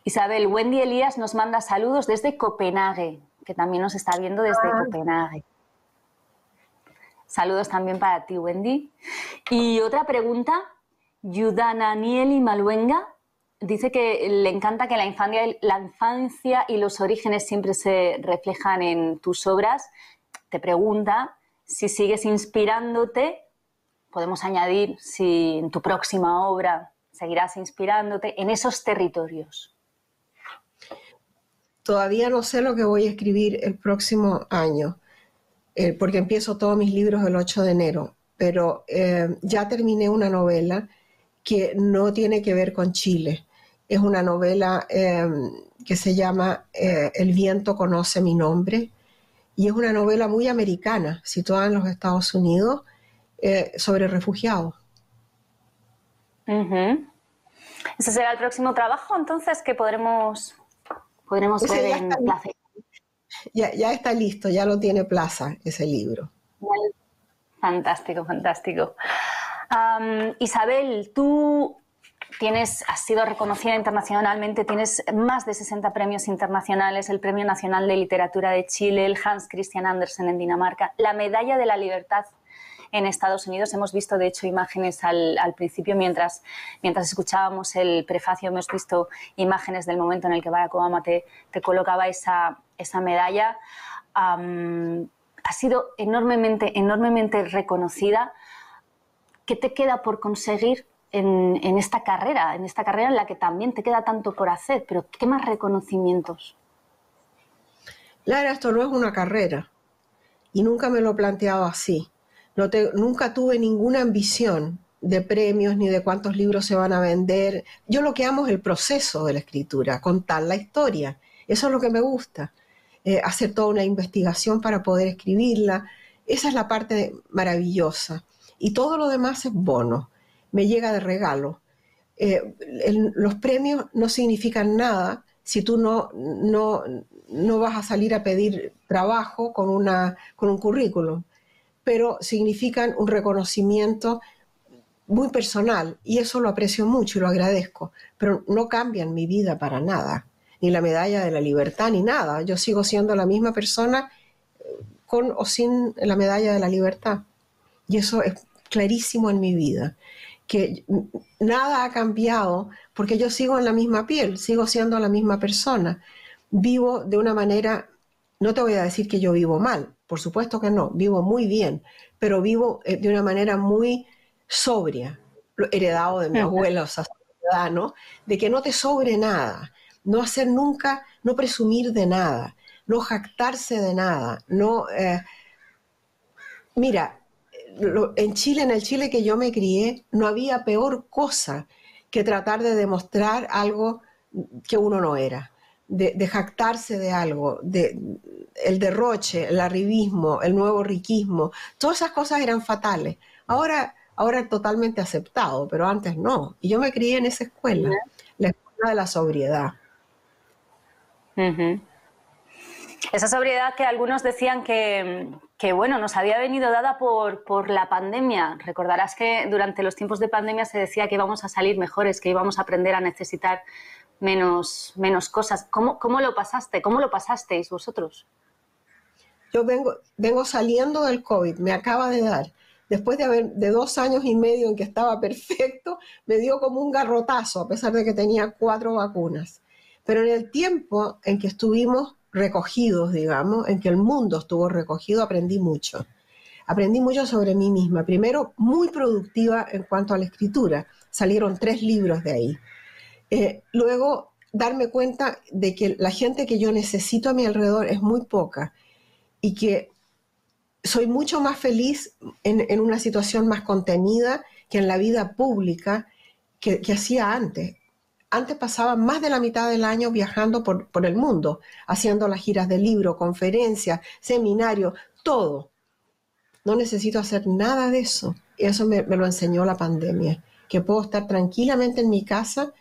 Isabel, Wendy Elías nos manda saludos desde Copenhague, que también nos está viendo desde ah. Copenhague. Saludos también para ti, Wendy. Y otra pregunta, Yudana Nieli Maluenga dice que le encanta que la infancia, la infancia y los orígenes siempre se reflejan en tus obras. Te pregunta si sigues inspirándote, podemos añadir si en tu próxima obra seguirás inspirándote en esos territorios. Todavía no sé lo que voy a escribir el próximo año, eh, porque empiezo todos mis libros el 8 de enero, pero eh, ya terminé una novela que no tiene que ver con Chile es una novela em, que se llama eh, El viento conoce mi nombre y es una novela muy americana, situada en los Estados Unidos, eh, sobre refugiados. ¿Ese será el próximo trabajo entonces que podremos, podremos ver en Plaza? Ya, ya está listo, ya lo tiene Plaza ese libro. Fantástico, fantástico. Isabel, tú tienes, has sido reconocida internacionalmente, tienes más de 60 premios internacionales, el Premio Nacional de Literatura de Chile, el Hans Christian Andersen en Dinamarca, la Medalla de la Libertad en Estados Unidos. Hemos visto, de hecho, imágenes al, principio, mientras, mientras escuchábamos el prefacio, hemos visto imágenes del momento en el que Barack Obama te, te colocaba esa, esa medalla. ha sido enormemente, enormemente reconocida. ¿Qué te queda por conseguir en, esta carrera, en esta carrera en la que también te queda tanto por hacer, pero ¿qué más reconocimientos? Lara, esto no es una carrera y nunca me lo he planteado así. Nunca tuve ninguna ambición de premios ni de cuántos libros se van a vender. Yo lo que amo es el proceso de la escritura, contar la historia. Eso es lo que me gusta. Eh, hacer toda una investigación para poder escribirla. Esa es la parte maravillosa. Y todo lo demás es bono me llega de regalo. Eh, los premios no significan nada si tú no, no, no, vas a salir a pedir trabajo con, una, con un currículum, pero significan un reconocimiento muy personal y eso lo aprecio mucho y lo agradezco, pero no cambian mi vida para nada, ni la medalla de la libertad, ni nada. Yo sigo siendo la misma persona eh, con o sin la medalla de la libertad. Y eso es clarísimo en mi vida que nada ha cambiado porque yo sigo en la misma piel, sigo siendo la misma persona. Vivo de una manera, no te voy a decir que yo vivo mal, por supuesto que no, vivo muy bien, pero vivo eh, de una manera muy sobria, heredado de mi abuelo ¿no? de que no te sobre nada, no hacer nunca, no presumir de nada, no jactarse de nada, no... Eh, mira, en Chile, en el Chile que yo me crié, no había peor cosa que tratar de demostrar algo que uno no era, de, jactarse de algo, de, el derroche, el arribismo, el nuevo riquismo, todas esas cosas eran fatales. Ahora, ahora totalmente aceptado, pero antes no. Y yo me crié en esa escuela, la escuela de la sobriedad. Esa sobriedad que algunos decían que, que bueno, nos había venido dada por, por, la pandemia. Recordarás que durante los tiempos de pandemia se decía que íbamos a salir mejores, que íbamos a aprender a necesitar menos, menos cosas. ¿Cómo, ¿Cómo lo pasaste? ¿Cómo lo pasasteis vosotros? Yo vengo, vengo saliendo del COVID, me acaba de dar. Después de, haber, de dos años y medio en que estaba perfecto, me dio como un garrotazo, a pesar de que tenía cuatro vacunas. Pero en el tiempo en que estuvimos recogidos, digamos, en que el mundo estuvo recogido, aprendí mucho. Aprendí mucho sobre mí misma. Primero, muy productiva en cuanto a la escritura. Salieron tres libros de ahí. Eh, luego, darme cuenta de que la gente que yo necesito a mi alrededor es muy poca y que soy mucho más feliz en, una situación más contenida que en la vida pública que, hacía antes. Antes pasaba más de la mitad del año viajando por, el mundo, haciendo las giras de libro, conferencias, seminarios, todo. No necesito hacer nada de eso. Eso me, lo enseñó la pandemia, que puedo estar tranquilamente en mi casa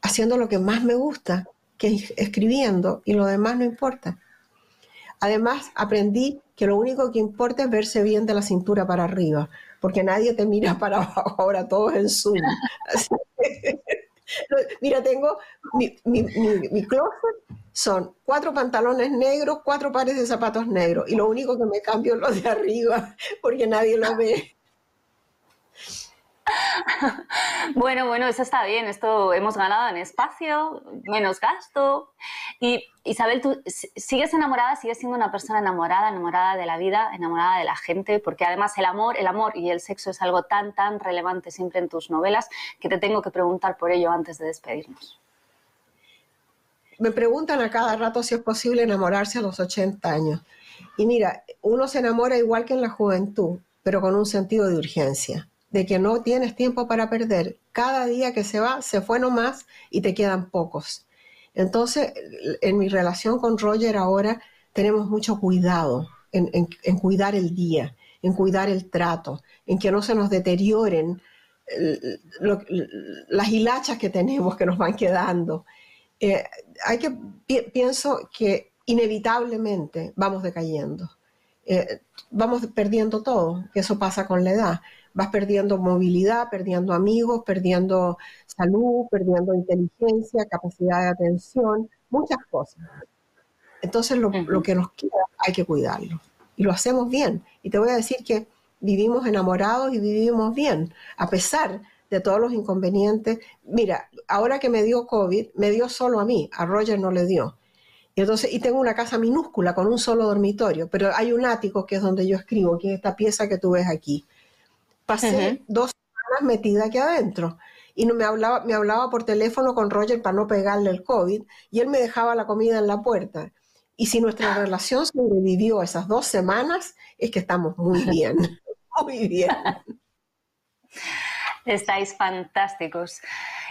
haciendo lo que más me gusta, que es escribiendo, y lo demás no importa. Además, aprendí que lo único que importa es verse bien de la cintura para arriba, porque nadie te mira para *laughs* abajo, ahora todos en Zoom. *laughs* mira, tengo mi, mi, closet, son cuatro pantalones negros, cuatro pares de zapatos negros, y lo único que me cambio es lo de arriba, *laughs* porque nadie lo ve. *laughs* bueno, bueno, eso está bien. Esto hemos ganado en espacio, menos gasto. Y Isabel, tú sigues enamorada, sigues siendo una persona enamorada, enamorada de la vida, enamorada de la gente, porque además el amor, el amor y el sexo es algo tan, tan relevante siempre en tus novelas que te tengo que preguntar por ello antes de despedirnos. Me preguntan a cada rato si es posible enamorarse a los 80 años. Y mira, uno se enamora igual que en la juventud, pero con un sentido de urgencia de que no tienes tiempo para perder. Cada día que se va, se fue nomás y te quedan pocos. Entonces, en mi relación con Roger ahora tenemos mucho cuidado en, cuidar el día, en cuidar el trato, en que no se nos deterioren las hilachas que tenemos que nos van quedando. Eh, hay que, pienso que inevitablemente vamos decayendo. Eh, vamos perdiendo todo, eso pasa con la edad vas perdiendo movilidad, perdiendo amigos, perdiendo salud, perdiendo inteligencia, capacidad de atención, muchas cosas. Entonces lo, que nos queda hay que cuidarlo. Y lo hacemos bien. Y te voy a decir que vivimos enamorados y vivimos bien, a pesar de todos los inconvenientes. Mira, ahora que me dio COVID, me dio solo a mí, a Roger no le dio. Y entonces, y tengo una casa minúscula con un solo dormitorio, pero hay un ático que es donde yo escribo, que es esta pieza que tú ves aquí pasé dos semanas metida aquí adentro. Y no, me, hablaba, me hablaba por teléfono con Roger para no pegarle el COVID y él me dejaba la comida en la puerta. Y si nuestra relación sobrevivió esas dos semanas, es que estamos muy bien, *laughs* muy bien. Estáis fantásticos.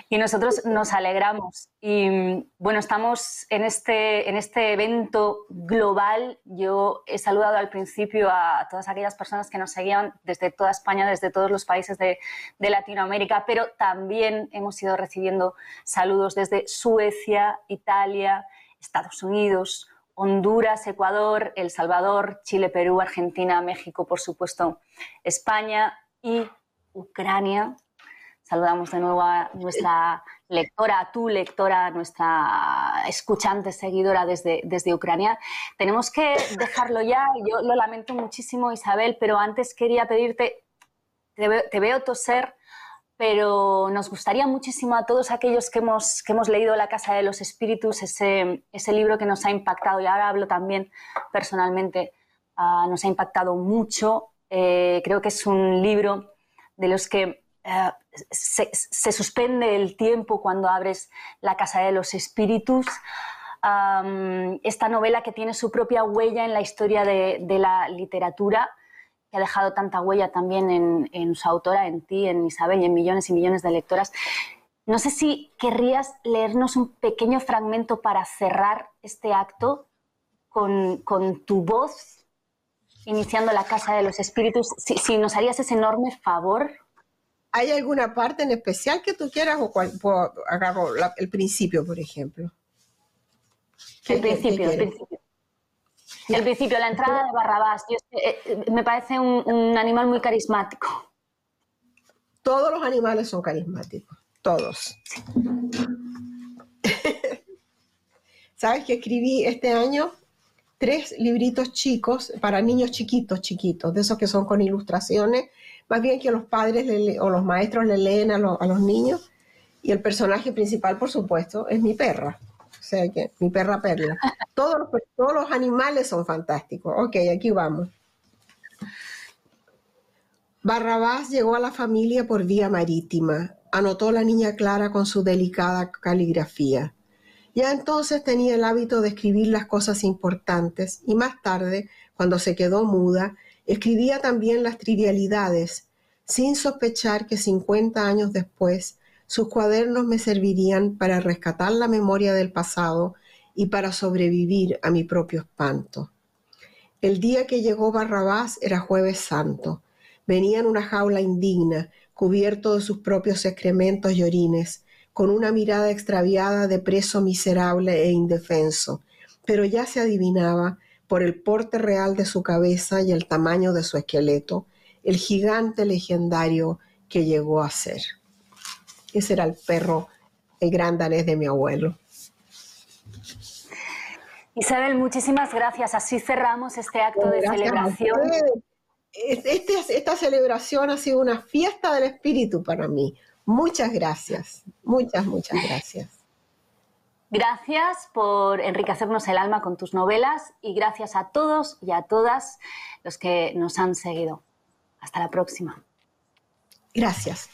Y nosotros nos alegramos. Y bueno, estamos en este, en este evento global. Yo he saludado al principio a todas aquellas personas que nos seguían desde toda España, desde todos los países de, de Latinoamérica, pero también hemos ido recibiendo saludos desde Suecia, Italia, Estados Unidos, Honduras, Ecuador, El Salvador, Chile, Perú, Argentina, México, por supuesto, España y Ucrania. Saludamos de nuevo a nuestra lectora, a tu lectora, nuestra escuchante, seguidora desde, desde Ucrania. Tenemos que dejarlo ya. Yo lo lamento muchísimo, Isabel, pero antes quería pedirte, te veo, toser, pero nos gustaría muchísimo a todos aquellos que hemos, que hemos leído La Casa de los Espíritus, ese, ese libro que nos ha impactado, y ahora hablo también personalmente, ah, nos ha impactado mucho. Eh, creo que es un libro de los que eh, se, suspende el tiempo cuando abres La Casa de los Espíritus. esta novela que tiene su propia huella en la historia de, la literatura, que ha dejado tanta huella también en, su autora, en ti, en Isabel y en millones y millones de lectoras. No sé si querrías leernos un pequeño fragmento para cerrar este acto con, tu voz, iniciando la Casa de los Espíritus. si nos harías ese enorme favor. ¿Hay alguna parte en especial que tú quieras o cual, agarro el principio, por ejemplo? El principio, el principio. El principio, la entrada de Barrabás. Eh, eh, me parece un, animal muy carismático. Todos los animales son carismáticos, todos. *laughs* ¿Sabes que escribí este año tres libritos chicos para niños chiquitos, chiquitos, de esos que son con ilustraciones más bien que los padres o los maestros le leen a, los niños. Y el personaje principal, por supuesto, es mi perra. O sea que mi perra Perla. *laughs* Todos los, todos los animales son fantásticos. Ok, aquí vamos. Barrabás llegó a la familia por vía marítima. Anotó la niña Clara con su delicada caligrafía. Ya entonces tenía el hábito de escribir las cosas importantes y más tarde, cuando se quedó muda, escribía también las trivialidades, sin sospechar que 50 años después sus cuadernos me servirían para rescatar la memoria del pasado y para sobrevivir a mi propio espanto. El día que llegó Barrabás era jueves santo. Venía en una jaula indigna, cubierto de sus propios excrementos y orines, con una mirada extraviada de preso miserable e indefenso, pero ya se adivinaba, por el porte real de su cabeza y el tamaño de su esqueleto, el gigante legendario que llegó a ser. Ese era el perro, el gran danés de mi abuelo. Isabel, muchísimas gracias. Así cerramos este acto de celebración. Este, esta celebración ha sido una fiesta del espíritu para mí. Muchas gracias, muchas, muchas gracias. Gracias por enriquecernos el alma con tus novelas y gracias a todos y a todas los que nos han seguido. Hasta la próxima. Gracias.